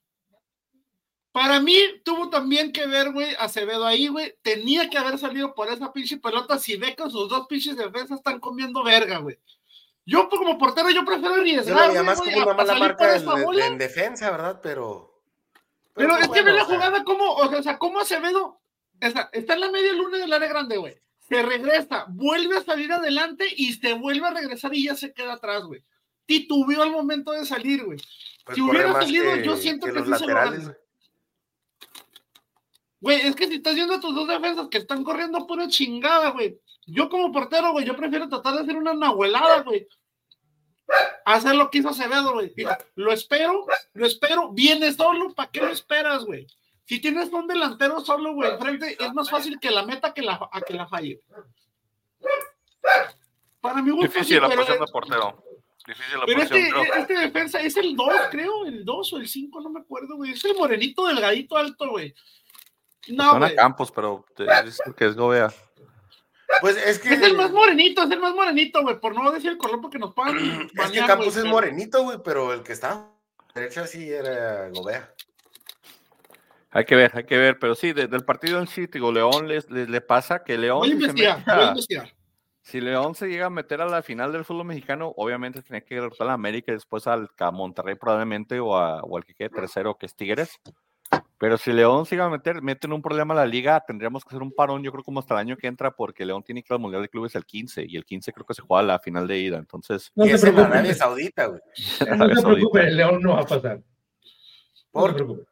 Para mí, tuvo también que ver, güey, Acevedo ahí, güey. Tenía que haber salido por esa pinche pelota si ve que sus dos pinches defensas están comiendo verga, güey. Yo pues, como portero yo prefiero Yo arriesgar, veía más güey, como una mala marca en, defensa, ¿verdad? Pero. Pero pues, es que ve la jugada como, o sea, como Acevedo está, está en la media luna del área grande, güey. Se regresa, vuelve a salir adelante y se vuelve a regresar y ya se queda atrás, güey. Titubeó al momento de salir, güey. pues, si hubiera salido, yo siento que sí se lo gana. Güey, es que si estás viendo a tus dos defensas que están corriendo pura chingada, güey. Yo como portero, güey, yo prefiero tratar de hacer una nahuelada, güey. Hacer lo que hizo Acevedo, güey. Lo espero, lo espero. Viene solo, ¿para qué lo esperas, güey? Si tienes un delantero solo, güey, enfrente, es más fácil que la meta que la, a que la falle. Para mí, güey, Difícil la pero, posición de portero. Difícil la pero posición, este, creo. este defensa es el 2, creo, el 2 o el 5, no me acuerdo, güey. Es el morenito delgadito alto, güey. No, Suena güey. Campos, pero te dicen que es Gobea. Pues es que. Es el más morenito, es el más morenito, güey, por no decir el color porque nos pagan. Es que Campos es pero- morenito, güey, pero el que está a la derecha sí era Gobea. Hay que ver, hay que ver, pero sí, de- del partido en sí, digo, León les, les- le pasa que León, Voy a si, se investigar, voy a a- investigar. si León se llega a meter a la final del fútbol mexicano, obviamente tiene que derrotar a la América y después al a Monterrey probablemente o, a- o al que quede tercero, que es Tigres. Pero si León sigue a meter, meten un problema a la liga, tendríamos que hacer un parón, yo creo, como hasta el año que entra, porque León tiene que ir al Mundial de Clubes el 15, y el 15 creo que se juega la final de ida, entonces... No se en Arabia preocupe, Saudita, güey. no se preocupe, el León no va a pasar. No se preocupe.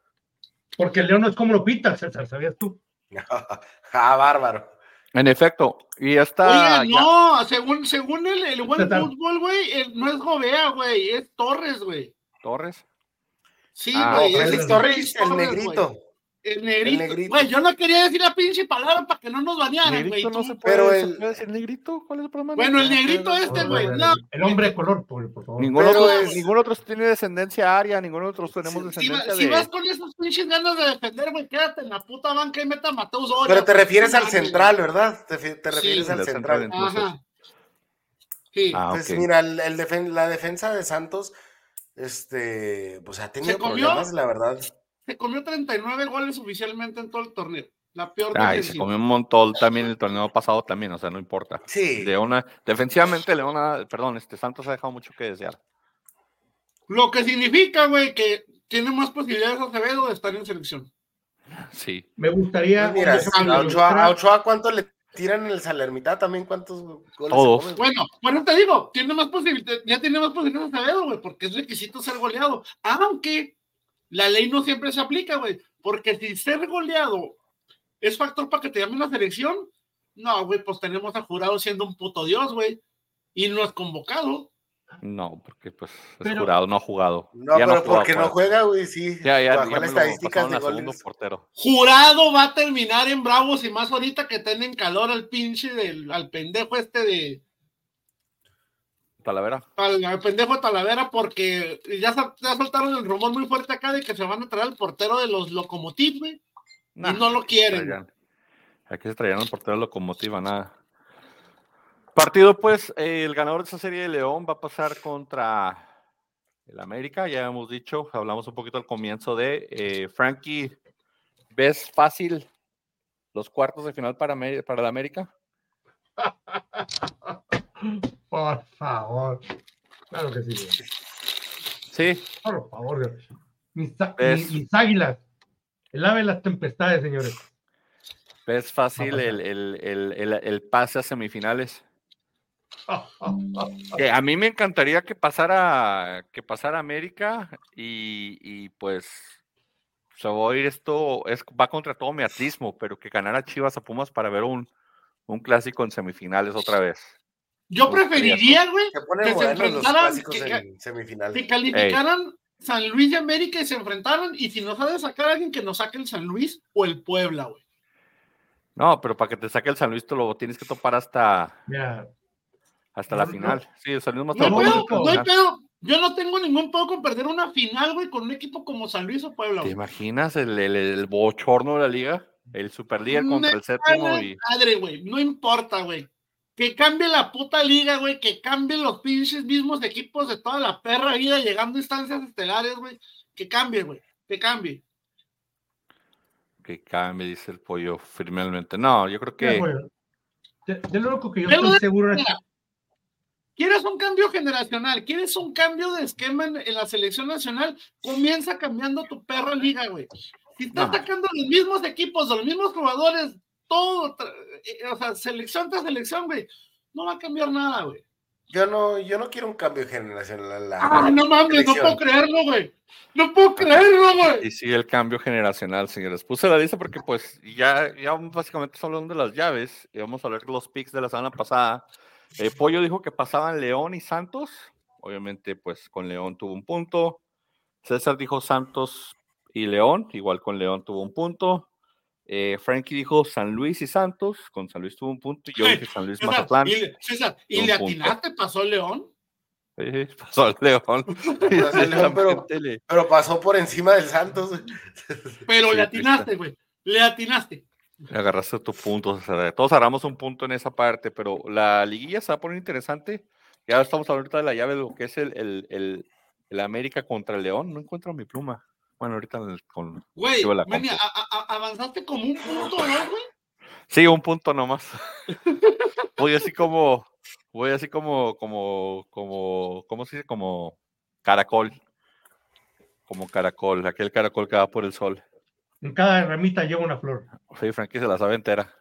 Porque el León no es como lo pita, César, ¿sabías tú? ah, bárbaro. En efecto, y esta... Oye, no, según, según el, el buen fútbol, güey, no es Gobea, güey, es Torres, güey. Torres. Sí, Ah, güey. Félix Torres, el negrito. El negrito. negrito. Güey, yo no quería decir la pinche palabra para que no nos banearan, güey. Negrito no tú- se puede, Pero ¿se el- puede decir negrito? ¿Cuál es el problema? Bueno, el negrito este, güey. el, No, el hombre de color, por, por favor. Ningún otro, es- ningún otro tiene descendencia aria, ningún otro tenemos si, descendencia si de... vas con esas pinches ganas de defender, güey, quédate en la puta banca y meta a Mateus Doria. Pero te refieres al central, ¿verdad? Te, te Sí, refieres al central, central. entonces. Ajá. Sí. Ah, Pues ok. mira, el, el defen- la defensa de Santos, este, pues ha tenido problemas, la verdad. Se comió 39 goles oficialmente en todo el torneo. La peor Ay, se comió un montón también el torneo pasado también, o sea, no importa. Sí. Leona, defensivamente Leona, perdón, este Santos ha dejado mucho que desear. Lo que significa, güey, que tiene más posibilidades Acevedo de estar en selección. Sí. Me gustaría. Pues mira, a Ochoa, a Ochoa, ¿cuánto le tiran en el Salernitana? También, ¿cuántos goles Todos. se comen? Bueno, bueno, te digo, tiene más posibilidades, ya tiene más posibilidades Acevedo, güey, porque es requisito ser goleado. Aunque la ley no siempre se aplica, güey, porque si ser goleado es factor para que te llamen la selección, no, güey, pues tenemos a jurado siendo un puto dios, güey, y no es convocado. No, porque pues es Pero- jurado, no ha jugado. No, Ya pero jugado, porque no pues. juega, güey, sí. Ya, ya, ya las estadísticas de goles. portero. Jurado va a terminar en Bravos y más ahorita que tienen calor al pinche del, al pendejo este de, Talavera. al, al pendejo de Talavera porque ya, ya soltaron el rumor muy fuerte acá de que se van a traer al portero de los Locomotiv, güey. Nah, no lo quieren. Aquí se traían el portero locomotiva, nada. Partido, pues, eh, el ganador de esa serie de León va a pasar contra el América, ya hemos dicho, hablamos un poquito al comienzo de eh, Frankie. ¿Ves fácil los cuartos de final para, para el América? Por favor. Claro que sí. güey. Sí, Por favor. güey. Mis, Es- águilas. El ave de las tempestades, señores. ves fácil el, el- el- el- el pase a semifinales. Que a mí me encantaría que pasara, que pasara América y, y, pues se va a ir esto, es, va contra todo mi atismo, pero que ganara Chivas a Pumas para ver un, un clásico en semifinales otra vez. Yo preferiría, güey, Se que se enfrentaran, que- en semifinales. que calificaran San Luis y América y se enfrentaran. Y si nos ha de sacar a alguien que nos saque el San Luis o el Puebla, güey. No, pero para que te saque el San Luis, te lo tienes que topar hasta, hasta la No, no. final. Sí, el San Luis más No No, pedo, no hay final. pedo. Yo no tengo ningún pedo con perder una final, güey, con un equipo como San Luis o Puebla, ¿Te imaginas el, el, el bochorno de la liga? El superlíder contra el séptimo y Madre, güey, no importa, güey. Que cambie la puta liga, güey, que cambien los pinches mismos equipos de toda la perra vida llegando a instancias estelares, güey. Que cambie, güey, que cambie. que cambie, dice el pollo firmemente. No, yo creo que de, de lo único que yo estoy de- seguro es. ¿Quieres un cambio generacional? ¿Quieres un cambio de esquema en, en la selección nacional? Comienza cambiando tu perra liga, güey. Si estás No. sacando los mismos equipos, los mismos jugadores, todo, eh, o sea, selección tras selección, güey, no va a cambiar nada, güey. Yo no, yo no quiero un cambio generacional. la- Ah, no mames, no puedo creerlo, güey. No puedo creerlo, güey. Y sí, el cambio generacional, señores. Puse la lista porque, pues, ya, ya básicamente estamos hablando de las llaves. Y vamos a de los picks de la semana pasada. Eh, Pollo dijo que pasaban León y Santos. Obviamente, pues, con León tuvo un punto. César dijo Santos y León. Igual con León tuvo un punto. Eh, Frankie dijo San Luis y Santos. Con San Luis tuvo un punto. Y yo dije San Luis César, Mazatlán. y, le- César, ¿y le atinaste? ¿Pasó el León? Sí, pasó el León. Pasó el León, pero- le- pasó por encima del Santos. Pero Sí, le atinaste, güey. Le atinaste. Agarraste tu punto, César. Todos agarramos un punto en esa parte, pero la liguilla se va a poner interesante. Ya estamos hablando ahorita de la llave de lo que es el, el, el, el América contra el León. No encuentro mi pluma. Bueno, ahorita con... Güey, la Meni, compro. a- a- a- avanzaste como un punto, ¿no, güey? Sí, un punto nomás. voy así como, voy así como, como, como, ¿cómo se dice? Como caracol. Como caracol, aquel caracol que va por el sol. En cada ramita lleva una flor. Sí, Frankie se la sabe entera.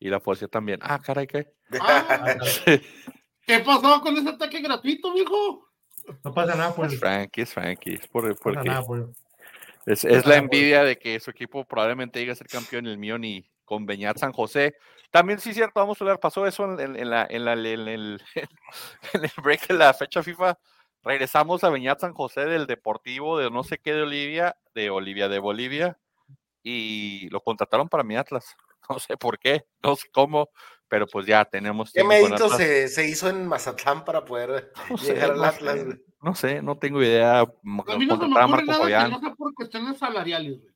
Y la policía también. Ah, caray, ¿qué? Ah, ¿Qué pasó con ese ataque gratuito, viejo? No pasa nada por Es el. Frankie, es Frankie. Es por, No pasa nada por el- es, es la por- envidia de que su equipo probablemente llegue a ser campeón el mío ni con Beñat San José. También sí, cierto, vamos a hablar, pasó eso en, en- en la, en, la- en el, en el break de la fecha FIFA. Regresamos a Beñat San José del Deportivo de no sé qué de Olivia, de Olivia de Bolivia, y lo contrataron para mi Atlas. No sé por qué, no sé cómo, pero pues ya tenemos. ¿Qué mérito se, se hizo en Mazatlán para poder No sé, llegar al no Atlas? sé, no sé, no tengo idea. m- A mí no se me ocurre nada que no sea por cuestiones salariales, güey.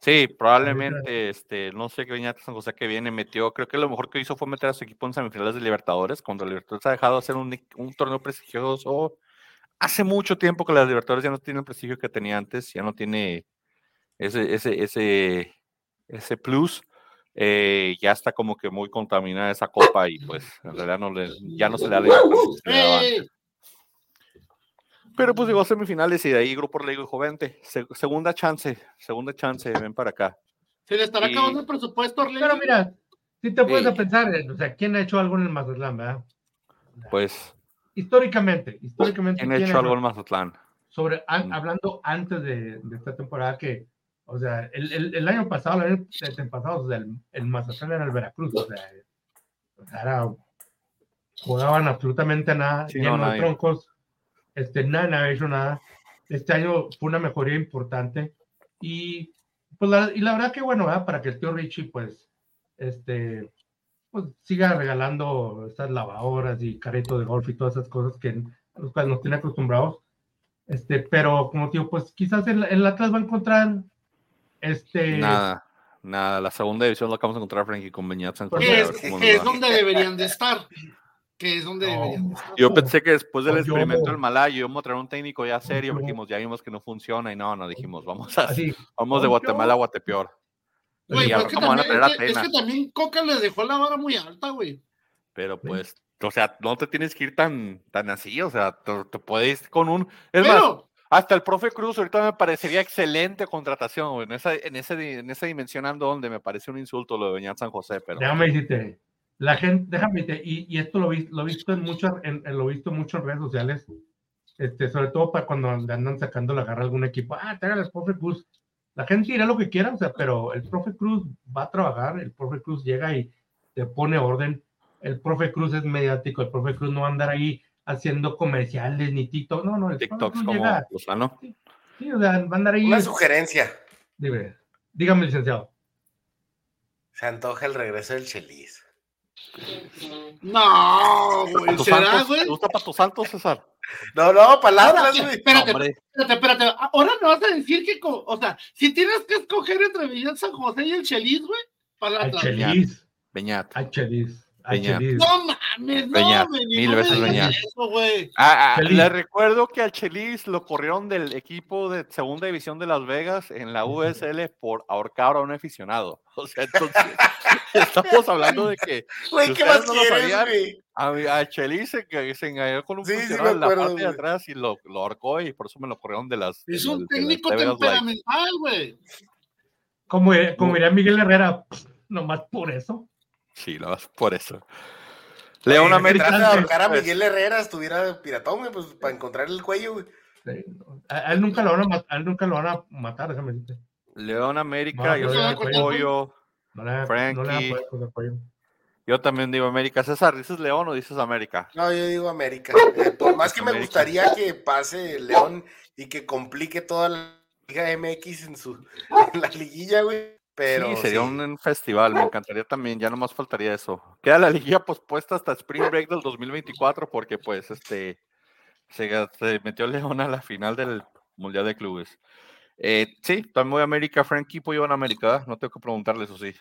Sí, probablemente, este, no sé qué Beñat San José que viene metió, creo que lo mejor que hizo fue meter a su equipo en semifinales de Libertadores, cuando Libertadores ha dejado de hacer un, un torneo prestigioso. Hace mucho tiempo que las Libertadores ya no tienen el prestigio que tenía antes, ya no tiene ese, ese, ese, ese plus. Eh, ya está como que muy contaminada esa copa y pues en realidad no le, ya no se le da la le. Pero pues llegó a semifinales y de ahí Grupo Orlegui dijo, vente, se- segunda chance, segunda chance, ven para acá. Se le estará Y- acabando el presupuesto, Orlegui. Pero mira, si te puedes Sí. a pensar, eh, o sea, ¿quién ha hecho algo en el Mazatlán, verdad? Pues, Históricamente, históricamente. ¿quién ha ¿quién hecho algo en Mazatlán? sobre an- Mm. hablando antes de, de esta temporada que, o sea, el, el, el año pasado, el año pasado, o sea, el, el Mazatlán era el Veracruz, o sea, era- jugaban absolutamente nada, Sí, no, lleno de troncos, este, nadie había hecho nada. Este año fue una mejoría importante y, pues, la, y la verdad que bueno, ¿verdad? para que el tío Richie, pues, este, pues, siga regalando estas lavadoras y carritos de golf y todas esas cosas que los cuales nos tiene acostumbrados. Este, pero como digo, pues quizás el, el Atlas va a encontrar este Nada, nada. La segunda división la acabamos de encontrar Frankie con Beñat San Pues es, que es donde deberían de estar. Que es donde No. deberían de estar. Yo pensé que después del Pues yo- experimento del Malayo íbamos a traer un técnico ya serio, yo- porque dijimos, ya vimos que no funciona y no, no dijimos, vamos a, así. vamos de Guatemala a Guatepeor. Güey, Y pero ahora es que, cómo van a también, traer a es, que, es que también Coca le dejó la vara muy alta, güey. Pero pues, o sea, no te tienes que ir tan, tan así, o sea, te, te puedes ir con un... Es más, hasta el profe Cruz ahorita me parecería excelente contratación, güey. En esa, en ese, en esa dimensión ando donde me parece un insulto lo de Beñat San José, pero... Déjame decirte, la gente, déjame decirte, y, y esto lo, vi- lo he visto en muchas, en, en- lo he visto mucho redes sociales, este, sobre todo para cuando andan sacando la garra a algún equipo, ah, tráigale al profe Cruz. La gente dirá lo que quiera, o sea, pero el profe Cruz va a trabajar, el profe Cruz llega y te pone orden, el profe Cruz es mediático, el profe Cruz no va a andar ahí haciendo comerciales ni TikTok, no, no, el TikToks como Lozano. sí, o sea, va a andar ahí, Una sugerencia. dime, dígame, licenciado. Se antoja el regreso del Chelis. no, güey. ¿Tus ¿Será, Santos? güey? ¿Te gusta para tus santos, César? No, no, palabras, güey. Espérate, Hombre, espérate, espérate. Ahora me vas a decir que, o sea, si tienes que escoger entre Villán San José y el Chelis, güey, para Al la Chelis, Beñat. al Chelis, Peña. No mames, no, güey, ni mil no veces me Beñat. eso, güey. Ah, ah, Chelis. le recuerdo que al Chelis lo corrieron del equipo de segunda división de Las Vegas en la USL por ahorcar a un aficionado. O sea, entonces estamos hablando de que Güey, ¿qué más no lo quieres, sabían? A, a Chelis se, que se engañó con un Sí, me en la parte de atrás y lo, lo ahorcó y por eso me lo corrieron de las. Es de un de técnico temperamental, güey. Como, como diría Miguel Herrera, nomás por eso. Sí, lo vas por eso. León Oye, América. ahorcar a pues, Miguel Herrera, estuviera piratón, güey, pues para encontrar el cuello, güey. Sí, no. a, a él nunca lo van a matar, a él nunca lo van a matar, déjame decirte. León No, América, yo no, soy no, no. pollo. No Frankie. Yo también digo América. César, ¿dices León o dices América? No, yo digo América. Eh, por más que me gustaría que pase León y que complique toda la Liga MX en su en la liguilla, güey. Pero sí, sería sí. un festival, me encantaría también, ya nomás faltaría eso. Queda la liguilla pospuesta hasta Spring Break del 2024 porque pues este se, se metió León a la final del Mundial de Clubes. Eh, sí, también voy a América, Frankie Pollo en América, no tengo que preguntarle eso sí.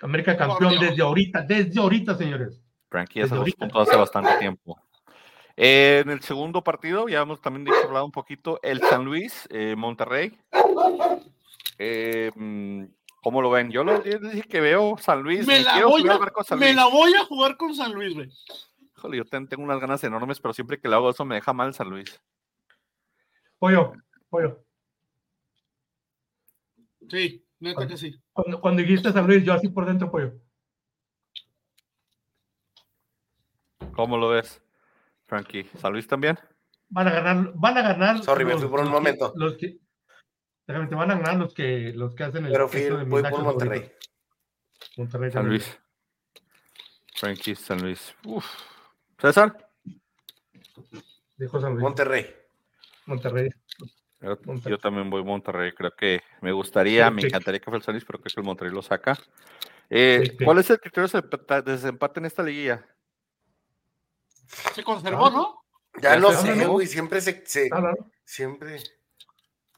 América campeón desde ahorita, desde ahorita, señores. Frankie hace los ahorita. puntos hace bastante tiempo. Eh, en el segundo partido, ya hemos también dicho, hablado un poquito, el San Luis, eh, Monterrey. Eh, mm, ¿Cómo lo ven? Yo lo yo dije que veo San Luis. Me me la, quiero voy a, barco de San me Luis. la voy a jugar con San Luis, güey. Híjole, yo ten- tengo unas ganas enormes, pero siempre que le hago eso me deja mal San Luis. Pollo, pollo. Sí, neta que sí. Cuando, cuando dijiste San Luis, yo así por dentro, pollo. ¿Cómo lo ves, Frankie? ¿San Luis también? Van a ganar, van a ganar. Sorry, me fui por un momento. los que, déjame, te van a ganar los que, los que hacen el. Pero fui, de voy por Monterrey. favoritos. Monterrey San. Luis. Frankie, San Luis. Uf. ¿César? Dijo San Luis. Monterrey. Monterrey. Yo, Monterrey. yo también voy Monterrey. Creo que me gustaría, Sí, me sí. encantaría que fuera el San Luis, pero creo que el Monterrey lo saca. Eh, Sí. ¿Cuál es el criterio de desempate en esta liguilla? Se conservó, ¿no? Ya Ya no se sé, güey. Siempre se. se- Ah, no, siempre.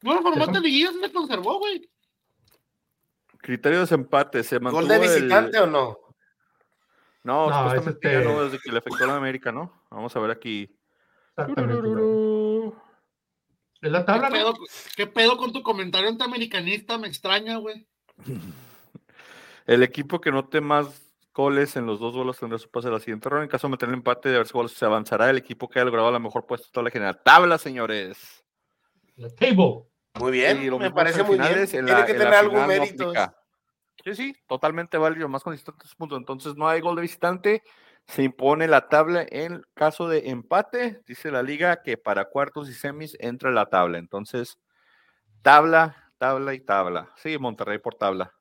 No, el formato de liguilla se conservó, güey. Criterio de desempate. ¿Se mantuvo ¿Gol de el- visitante o no? No, No, es supuestamente ya este- no, desde que le afectó a la América, ¿no? Vamos a ver aquí. Es la ¿Qué tabla, pedo, ¿no? qué pedo con tu comentario antiamericanista? Me extraña, güey. El equipo que note más goles en los dos duelos tendrá su pase a la siguiente ronda. En caso de meter el empate de haber goles, se avanzará el equipo que haya logrado la mejor puesto de toda la general. Tabla, señores. La table. Muy bien. Me parece muy bien. Tiene la- que tener algún final no mérito. aplica. Sí, sí, totalmente válido, más consistentes puntos. Entonces no hay gol de visitante. Se impone la tabla en caso de empate. Dice la liga que para cuartos y semis entra la tabla. Entonces, tabla, tabla y tabla. Sí, Monterrey por tabla.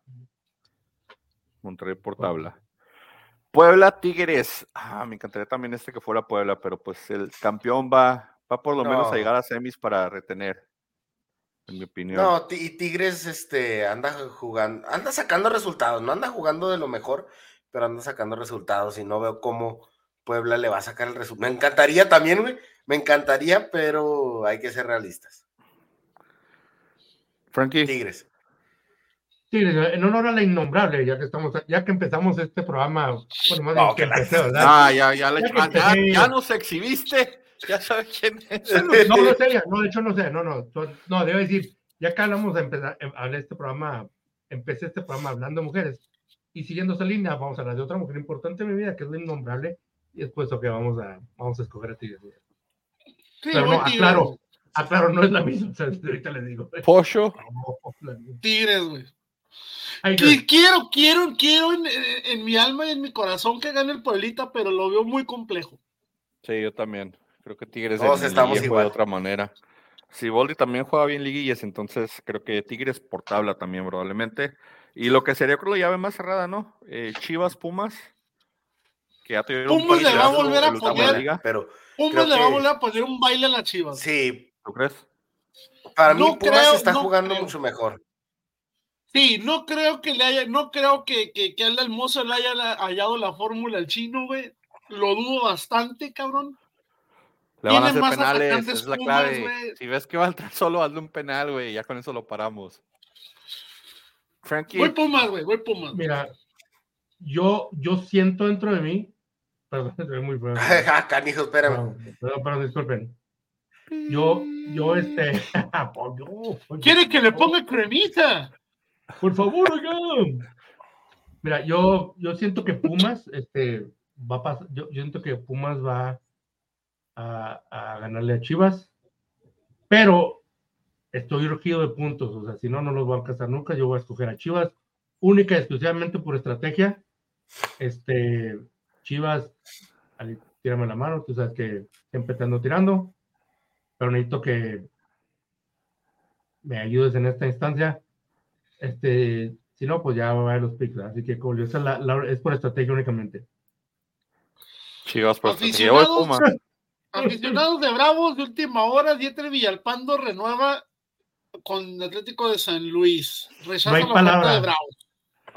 Monterrey por tabla. Puebla Tigres. Ah, me encantaría también este que fuera Puebla, pero pues el campeón va, va por lo menos No. a llegar a semis para retener. En mi opinión. No, y Tigres este, anda jugando, anda sacando resultados, no anda jugando de lo mejor, pero anda sacando resultados y no veo cómo Puebla le va a sacar el resultado. Me encantaría también, güey, me encantaría, pero hay que ser realistas. Frankie. Tigres. Sí, en honor a la innombrable, ya que estamos, ya que empezamos este programa, bueno, más bien No, que que la- empecé, ¿verdad? Ah, ya, ya, le- Ya ah, ya nos exhibiste. Ya sabes quién es. No, no sé, no, de hecho no sé, no, no, no, debo decir, ya que hablamos de empezar, em, hablé este programa, empecé este programa hablando de mujeres, y siguiendo esa línea, vamos a hablar de otra mujer importante en mi vida, que es la innombrable, y es puesto que vamos a, vamos a escoger a ti. Sí, Pero no, Tigres, aclaro, aclaro, no es la misma, o sea, ahorita les digo. Pollo. No, misma. Tigres, güey. Quiero, quiero, quiero en, en- en mi alma y en mi corazón que gane el Pueblita, pero lo veo muy complejo. Sí, yo también. Creo que Tigres Todos en estamos liguilla juega de otra manera. Si Boldi también juega bien liguillas, entonces creo que Tigres por tabla también probablemente. Y lo que sería creo la llave más cerrada, ¿no? Eh, Chivas, Pumas. Que ya tuvieron un Pumas le va a volver a poner- liga. Pero Pumas le va a volver a poner un baile a la Chivas. sí, ¿Tú crees? para mí No Pumas creo, está no jugando creo. mucho mejor. Sí, no creo que le haya, no creo que, que, que al Almozo le haya la- hallado la fórmula al chino, güey. Lo dudo bastante, cabrón. Le van a hacer penales, esa es la Pumas, clave. Si ves que va a entrar solo, hazle un penal, güey. Ya con eso lo paramos. Frankie, Voy Pumas, güey, voy Pumas. Mira, yo, yo siento dentro de mí, perdón, estoy muy feo. Ah, Canijo, espérame. Perdón, perdón, perdón, disculpen. Yo, yo, este. Quiere que le ponga cremita. Por favor, oigan. Mira, yo, yo siento que Pumas, este, va a pasar, yo, yo siento que Pumas va a, a ganarle a Chivas, pero estoy regido de puntos, o sea, si no, no los voy a alcanzar nunca, yo voy a escoger a Chivas, única y exclusivamente por estrategia. Este, Chivas, Ali, tírame la mano, tú sabes que siempre te ando tirando, pero necesito que me ayudes en esta instancia. Este, si no, pues ya va a haber los picks, así que como yo, esa es, la- la- es por estrategia únicamente. Chivas, pues yo voy Aficionados, Pumas. Aficionados de Bravos de última hora, Dieter Villalpando renueva con Atlético de San Luis. Rechaza No hay la de Bravos.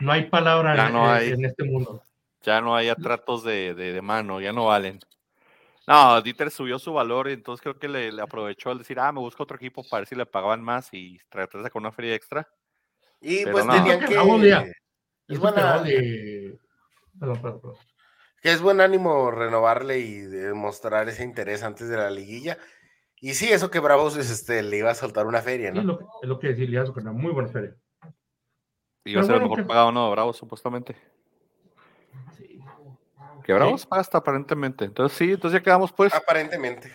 No hay palabra Ya en, no en- hay. en este mundo. Ya no hay atratos de, de, de mano, ya no valen. No, Dieter subió su valor y entonces creo que le, le aprovechó al decir, ah, me busco otro equipo para ver si le pagaban más y tratarse con una feria extra. Y Pero pues no. tenían que. Es buena- de- Perdón, perdón, perdón. Que es buen ánimo renovarle y demostrar ese interés antes de la liguilla. Y sí, eso que Bravos este, le iba a soltar una feria, Sí, ¿no? es lo, que- es lo que decía que una muy buena feria. Iba a Pero ser el bueno, mejor que- pagado, ¿no? Bravo, supuestamente. Sí. Que Bravo se paga hasta aparentemente. Entonces sí, entonces ya quedamos pues. Aparentemente.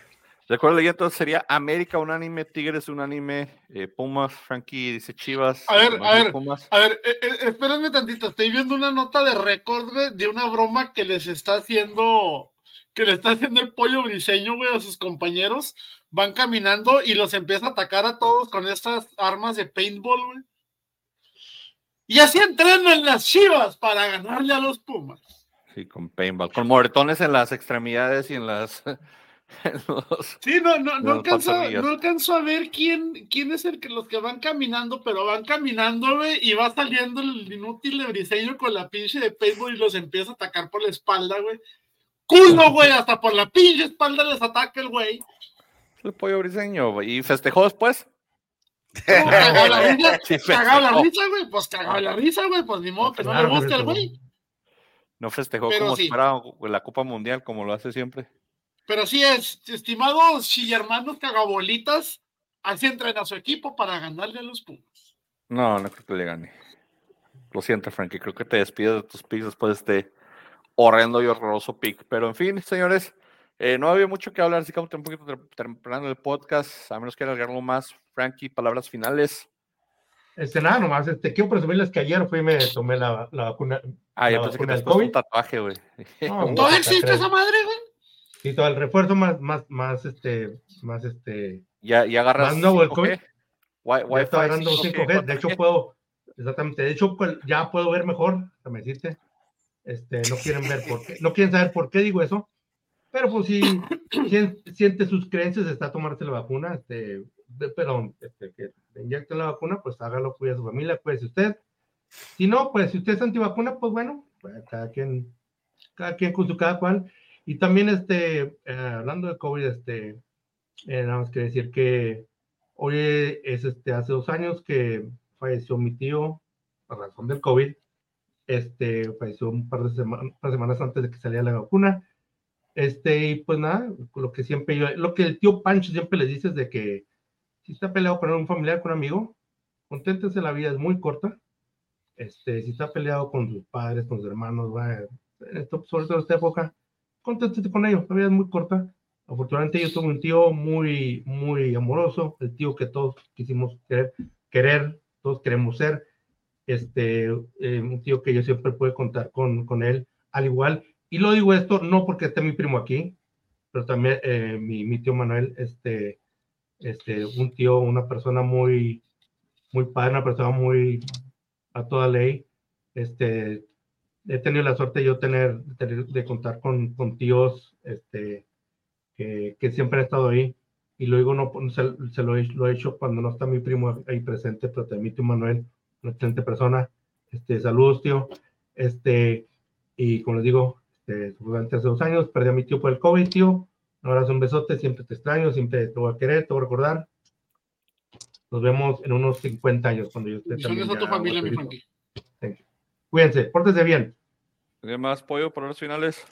Recuerda que entonces sería América unánime, Tigres unánime, eh, Pumas, Frankie dice Chivas. A ver, a ver. Pumas. A ver, eh, eh, espérenme tantito, estoy viendo una nota de récord, de una broma que les está haciendo, que le está haciendo el pollo briseño, güey, a sus compañeros. Van caminando y los empieza a atacar a todos con estas armas de paintball, güey. Y así entrenan las chivas para ganarle a los Pumas. Sí, con paintball. Con moretones en las extremidades y en las. los- Sí, no, no, no, alcanzo, no alcanzo a ver quién, quién es el que los que van caminando, pero van caminando, güey, y va saliendo el inútil de briseño con la pinche de paintball y los empieza a atacar por la espalda, güey. ¡Culo, güey! Hasta por la pinche espalda les ataca el güey. el pollo briseño. güey. ¿Y festejó después? Cagado la risa, Sí, cagado la risa, güey, pues cagado la risa, güey, pues ni modo que no le guste al güey. No festejó Pero como sí. si fuera la Copa Mundial, como lo hace siempre. Pero sí es, estimados chillermanos cagabolitas, así entrena a su equipo para ganarle a los Pumas. No, no creo que le gane. Lo siento, Frankie. Creo que te despides de tus picks después de este horrendo y horroroso pick. Pero en fin, señores, eh, no había mucho que hablar, así que vamos a tener un poquito temprano el podcast. A menos que alargarlo más. Frankie, palabras finales. Este, nada, nomás, este, quiero presumirles que ayer fui y me tomé la, la vacuna. Ah, yo La pensé que te puesto un tatuaje, güey. No, ¿Todavía existe esa madre, güey? Sí, todo el refuerzo más, más, más, este, más, este, ya, ya agarras. Más nuevo el 5G. COVID. Ya está agarrando 5G, 5G, de hecho 4G. puedo, exactamente, de hecho pues, ya puedo ver mejor, déjame decirte, este, no quieren ver por qué, no quieren saber por qué digo eso, pero pues si, si siente sus creencias, está a tomarse la vacuna, este, de- perdón, este, que inyecten la vacuna, pues hágalo, cuide a su familia, cuídese usted, si no, pues si usted es antivacuna, pues bueno, pues, cada quien, cada quien con su cada cual, y también, este, eh, hablando de COVID, este, eh, nada más que decir que hoy es este, hace dos años que falleció mi tío por razón del COVID. Este, falleció un par de sema- un par de semanas antes de que saliera la vacuna. Este, y pues nada, lo que siempre yo, lo que el tío Pancho siempre les dice es de que si está peleado con un familiar, con un amigo, conténtese, la vida es muy corta. Este, si está peleado con sus padres, con sus hermanos, va, sobre todo en esta época, conténtese con ellos, la vida es muy corta. Afortunadamente yo tuve un tío muy, muy amoroso, el tío que todos quisimos querer, querer todos queremos ser, este, eh, un tío que yo siempre pude contar con, con él, al igual, y lo digo esto no porque esté mi primo aquí, pero también eh, mi, mi tío Manuel, este, este, un tío, una persona muy, muy padre, una persona muy a toda ley, este, he tenido la suerte yo tener, tener- de contar con, con tíos, este, que, que siempre han estado ahí. Y lo digo, no, se, se lo, he, lo he hecho cuando no está mi primo ahí presente, pero también mi tío Manuel, una excelente persona. Este, saludos, tío. Este, y como les digo, este, durante hace dos años perdí a mi tío por el COVID, tío. Un abrazo, un besote, siempre te extraño, siempre te voy a querer, te voy a recordar. Nos vemos en unos 50 años cuando yo esté ya familia, mi. Frankie. Cuídense, pórtense bien. ¿Tiene más pollo por los finales?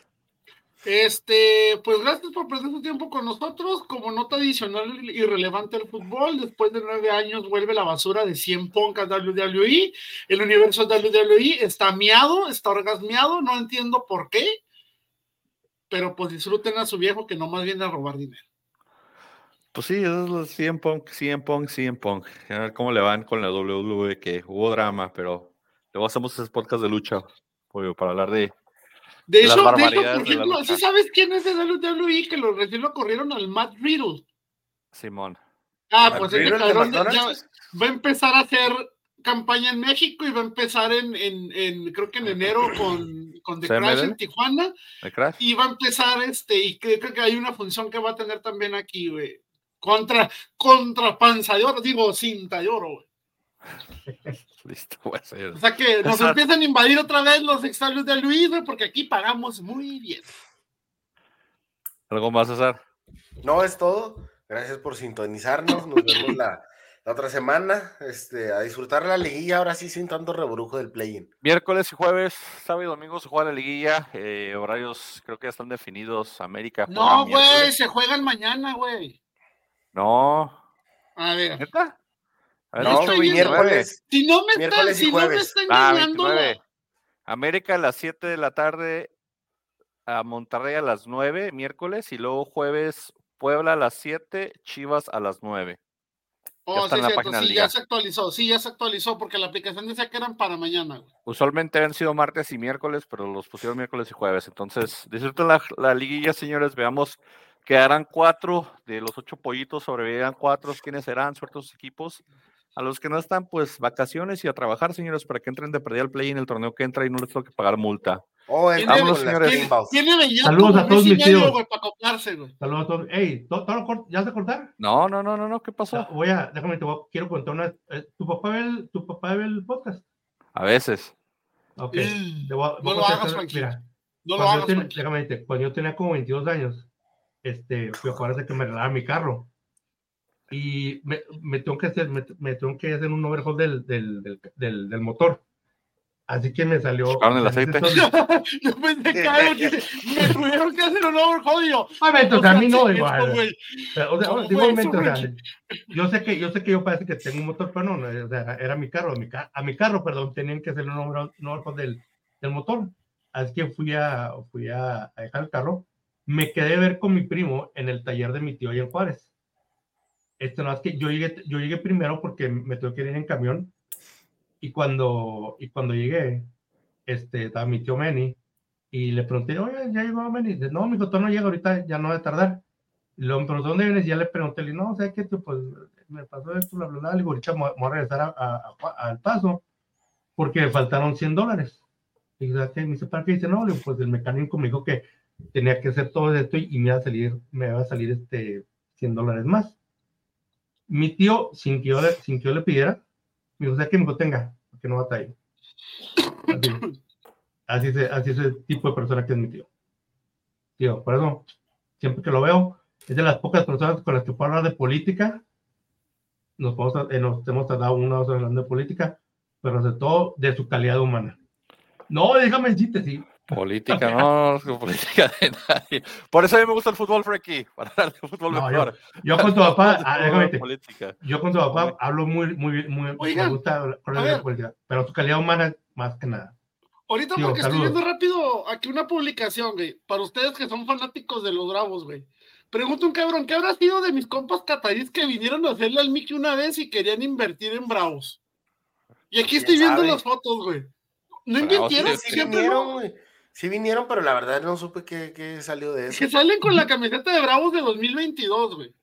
Este, pues gracias por perder su tiempo con nosotros. Como nota adicional y relevante al fútbol, después de nueve años vuelve la basura de 100 poncas WWE. El universo WWE está miado, está orgasmeado, no entiendo por qué. pero pues disfruten a su viejo que nomás viene a robar dinero. Pues sí, eso es lo 100 Punk, 100 Punk, 100 Punk. A ver cómo le van con la WWE, que hubo drama, pero luego hacemos ese podcast de lucha, para hablar de... De hecho, de hecho, por de ejemplo. ¿sí sabes quién es de WWE? Que lo recién lo corrieron al Matt Riddle. Simón. Ah, ¿Matt pues Riddle de cabrón ya va a empezar a hacer campaña en México y va a empezar en, en, en creo que en enero con, con The. Crash en Tijuana ¿El Crash? y va a empezar este y creo, creo que hay una función que va a tener también aquí, güey. Contra, contra panza de oro, digo, cinta de oro, güey. Listo. O sea que nos Exacto. empiezan a invadir otra vez los extraños de Luis, güey, porque aquí pagamos muy bien. ¿Algo más, César? No es todo. Gracias por sintonizarnos. Nos vemos la, la otra semana. Este, a disfrutar la liguilla ahora sí sin tanto rebrujo del play-in. Miércoles y jueves, sábado y domingo se juega la liguilla. eh, horarios creo que ya están definidos. América. No, güey, se juegan mañana, güey. No. A ver. ¿Neta? A ver, No, estoy miércoles. Si no me está, Miércoles y si no me Ah, engañando. 29. América a las 7 de la tarde, a Monterrey a las 9, miércoles, y luego jueves Puebla a las 7, Chivas a las 9. Oh, está sí, en la página sí, ya se actualizó, sí, ya se actualizó, porque la aplicación decía que eran para mañana, güey. Usualmente han sido martes y miércoles, pero los pusieron miércoles y jueves. Entonces, disfruten la, la liguilla, señores. Veamos, quedarán cuatro de los ocho pollitos, sobrevivirán cuatro. ¿Quiénes serán? Suertos equipos. A los que no están, pues vacaciones y a trabajar, señores, para que entren de perdida al play en el torneo que entra y no les tengo que pagar multa. Oh, Vámonos, señores. Saludos a todos mis tíos. güey, para acoplarse, güey. Saludos a todos. Ey, ¿todo, todo lo cort- ¿ya vas a cortar? No, no, no, no, no. ¿Qué pasó? voy a, déjame, te voy a- quiero contar una. eh, ¿Tu papá ve el, tu papá ve el podcast? A veces. Ok. A- no voy a lo hagas. Mira, No lo cuando yo hagas, déjame cuando yo tenía como 22 años, este, me acuerdo que me regalaba mi carro. Y me, me tengo que hacer, me, me tengo que hacer un overhaul del, del, del, del, del motor. Así que me salió. ¿Sacaron el me aceite? Yo pensé que algo que me tuvieron que hacer un overhaul, yo. Obviamente, o sea, a mí no, ¿qué es igual. o sea, ¿Cómo digo, eso, o sea, yo sé que yo sé que yo parece que tengo un motor, pero no, no, o sea, era, era mi carro, a mi, a mi carro, perdón, tenían que hacer un overhaul- un overhaul del, del motor. Así que fui a fui a, a dejar el carro, me quedé a ver con mi primo en el taller de mi tío allá en Juárez. Este no es que yo llegué yo llegué primero porque me tuve que ir en camión y cuando y cuando llegué este estaba mi tío Manny y le pregunté, oye, ya llegó Manny. Dice, no, mi todavía no llega ahorita, ya no va a tardar. Y luego me preguntó, ¿dónde vienes? Y ya le pregunté, le no, ¿sabes qué? Tú, Pues me pasó esto, bla, bla, bla. Le digo, ahorita me voy a regresar a- a- a- al paso porque me faltaron 100 dólares. Y. Me dice, ¿para qué? Dice, no, le digo, pues el mecánico me dijo que tenía que hacer todo esto y, y me iba a salir, me iba a salir este 100 dólares más. Mi tío, sin que yo le, sin que yo le pidiera, me dijo, ¿sabes qué? Me dijo, tenga, porque no va a estar ahí. Así, así, es, así es el tipo de persona que es mi tío. Tío, por eso, siempre que lo veo, es de las pocas personas con las que puedo hablar de política. Nos, podemos- eh, nos hemos tardado una o dos hablando de política, pero sobre todo de su calidad humana. No, déjame decirte, sí. Política, no, no, política de nadie. Por eso a mí me gusta el fútbol, Frankie. Para hablar de fútbol No, mejor. Yo con tu papá, ah, déjame yo con tu papá hablo muy, muy, muy, me Oigan, gusta hablar con a él de ver. política, pero su calidad humana más que nada. Ahorita porque estoy viendo rápido aquí una publicación, güey. Para ustedes que son fanáticos de los Bravos, güey. Pregunto un cabrón, ¿qué habrá sido de mis compas cataríes que vinieron a hacerle al Mickey una vez y querían invertir en Bravos? Y aquí estoy ¿Quién viendo sabe? las fotos, güey. ¿No Bravos, invirtieron? Sí Siempre no. güey. Sí vinieron, pero la verdad no supe qué, qué salió de eso. Que salen con la camiseta de Bravos de 2022, güey.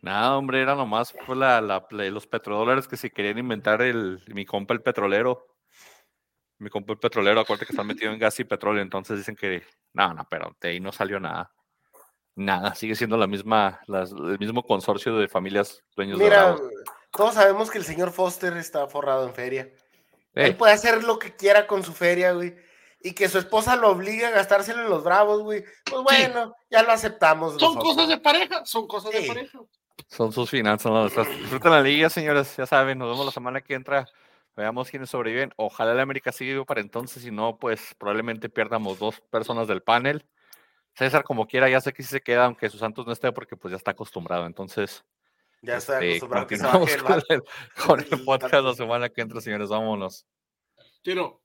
Nada, hombre, era nomás fue la, la, la- los petrodólares que se querían inventar el, mi compa el petrolero. Mi compa el petrolero, acuérdate que están metido en gas y petróleo, entonces dicen que, no, no, pero de ahí no salió nada. Nada, sigue siendo la misma, las- el mismo consorcio de familias dueños de Mira, Bravos. todos sabemos que el señor Foster está forrado en feria. Ey, Él puede hacer lo que quiera con su feria, güey. Y que su esposa lo obligue a gastárselo en los bravos, güey. Pues bueno, ya lo aceptamos. Son nosotros. cosas de pareja, son cosas de pareja. son sus finanzas, no. Disfruten la liga, señores, ya saben, nos vemos la semana que entra. Veamos quiénes sobreviven. Ojalá el América siga vivo para entonces, si no, pues probablemente pierdamos dos personas del panel. César, como quiera, ya sé que sí se queda, aunque sus Santos no esté, porque pues ya está acostumbrado. Entonces, Ya estoy este, acostumbrado a que se continuamos con el, con el podcast la semana que entra, señores. Vámonos. Pero